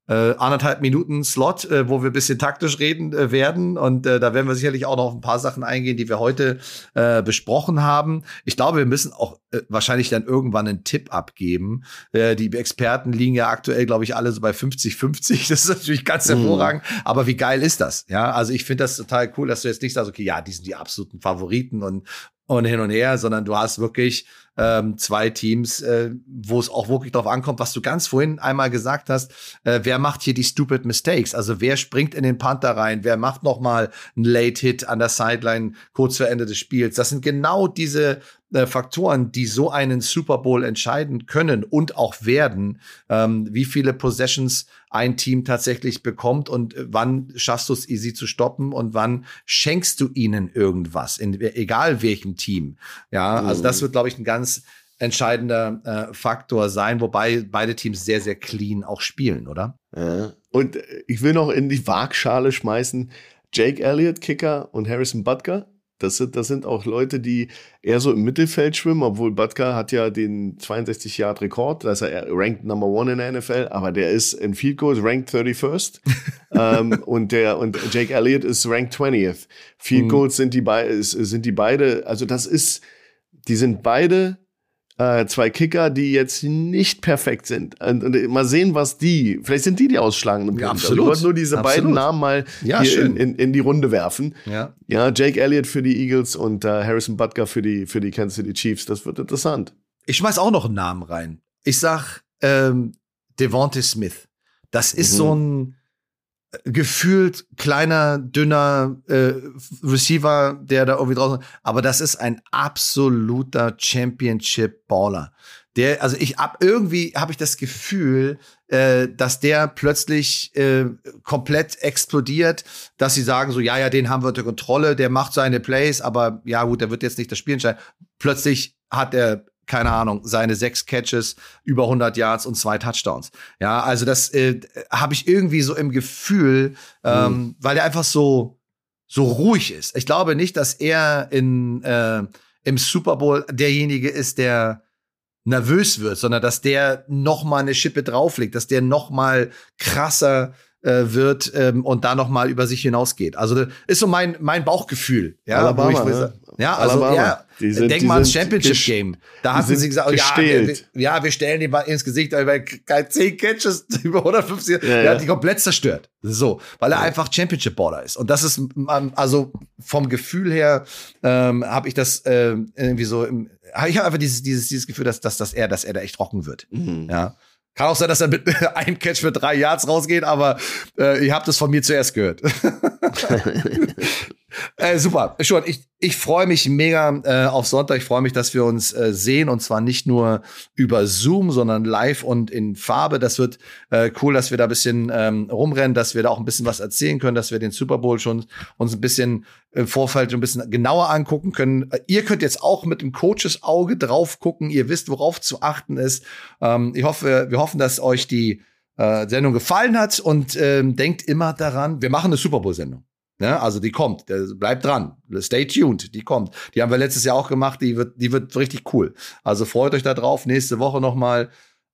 äh, anderthalb Minuten Slot, äh, wo wir ein bisschen taktisch reden äh, werden. Und äh, da werden wir sicherlich auch noch auf ein paar Sachen eingehen, die wir heute äh, besprochen haben. Ich glaube, wir müssen auch äh, wahrscheinlich dann irgendwann einen Tipp abgeben. Äh, die Experten liegen ja aktuell, glaube ich, alle so bei 50-50. Das ist natürlich ganz mhm. hervorragend. Aber wie geil ist das? Ja, also ich finde das total cool, dass du jetzt nicht sagst, okay, ja, die sind die absoluten Favoriten und und hin und her, sondern du hast wirklich ähm, zwei Teams, äh, wo es auch wirklich darauf ankommt, was du ganz vorhin einmal gesagt hast, äh, wer macht hier die stupid mistakes? Also wer springt in den Panther rein? Wer macht noch mal einen Late Hit an der Sideline kurz vor Ende des Spiels? Das sind genau diese äh, Faktoren, die so einen Super Bowl entscheiden können und auch werden, ähm, wie viele Possessions ein Team tatsächlich bekommt und äh, wann schaffst du es, sie zu stoppen und wann schenkst du ihnen irgendwas, in, egal welchem Team. Ja, also das mhm. wird, glaube ich, ein ganz entscheidender äh, Faktor sein, wobei beide Teams sehr, sehr clean auch spielen, oder? Ja. Und äh, ich will noch in die Waagschale schmeißen, Jake Elliott, Kicker und Harrison Butker das sind, das sind auch Leute, die eher so im Mittelfeld schwimmen, obwohl Butker hat ja den 62 Yard Rekord, da ist er ranked Number One in der NFL, aber der ist in Field Goals ranked 31st ähm, und der und Jake Elliott ist ranked 20th. Field mhm. Goals sind die sind die beide, also das ist, die sind beide äh, zwei Kicker, die jetzt nicht perfekt sind. Und, und, mal sehen, was die, vielleicht sind die die ausschlagenden ja, absolut. Ich wollte nur diese absolut. beiden Namen mal ja, hier in, in, in, die Runde werfen. Ja, ja Jake Elliott für die Eagles und äh, Harrison Butker für die, für die Kansas City Chiefs. Das wird interessant. Ich schmeiß auch noch einen Namen rein. Ich sag ähm, Devontae Smith. Das ist mhm. so ein gefühlt kleiner, dünner äh, Receiver, der da irgendwie draußen, aber das ist ein absoluter Championship-Baller. Der, also ich ab irgendwie habe ich das Gefühl, äh, dass der plötzlich äh, komplett explodiert, dass sie sagen so, ja, ja, den haben wir unter Kontrolle, der macht seine Plays, aber ja gut, der wird jetzt nicht das Spiel entscheiden. Plötzlich hat er keine Ahnung, seine sechs Catches, über 100 Yards und zwei Touchdowns. Ja, also das äh, habe ich irgendwie so im Gefühl, ähm, mhm. weil er einfach so so ruhig ist. Ich glaube nicht, dass er in äh, im Super Bowl derjenige ist, der nervös wird, sondern dass der noch mal eine Schippe drauflegt, dass der noch mal krasser äh, wird ähm, und da noch mal über sich hinausgeht. Also das ist so mein mein Bauchgefühl, ja, Alabama, ich, ne? ja, also Alabama. ja, sind, denk mal ans Championship Game. Da hatten sie gesagt, oh, ja, wir, ja, wir stellen den mal ins Gesicht, aber kein 10 Catches über 150, ja, der ja. hat die komplett zerstört. So, weil er ja. einfach Championship Border ist und das ist also vom Gefühl her ähm, habe ich das äh, irgendwie so im, ich habe einfach dieses dieses dieses Gefühl, dass dass, dass er dass er da echt rocken wird. Mhm. Ja. Kann auch sein, dass er mit einem Catch für drei Yards rausgeht, aber äh, ihr habt es von mir zuerst gehört. äh, super. Schon, ich, ich freue mich mega äh, auf Sonntag. Ich freue mich, dass wir uns äh, sehen und zwar nicht nur über Zoom, sondern live und in Farbe. Das wird äh, cool, dass wir da ein bisschen ähm, rumrennen, dass wir da auch ein bisschen was erzählen können, dass wir den Super Bowl schon uns ein bisschen im Vorfeld ein bisschen genauer angucken können. Äh, ihr könnt jetzt auch mit dem Coaches Auge drauf gucken. Ihr wisst, worauf zu achten ist. Ähm, ich hoffe, wir hoffen, dass euch die äh, Sendung gefallen hat und ähm, denkt immer daran, wir machen eine Super Bowl Sendung. Ne? Also die kommt, bleibt dran, stay tuned, die kommt. Die haben wir letztes Jahr auch gemacht, die wird, die wird richtig cool. Also freut euch da drauf. Nächste Woche noch mal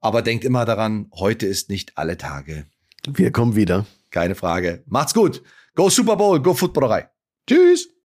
Aber denkt immer daran, heute ist nicht alle Tage. Wir kommen wieder. Keine Frage. Macht's gut. Go Super Bowl, go Footballerei. Tschüss.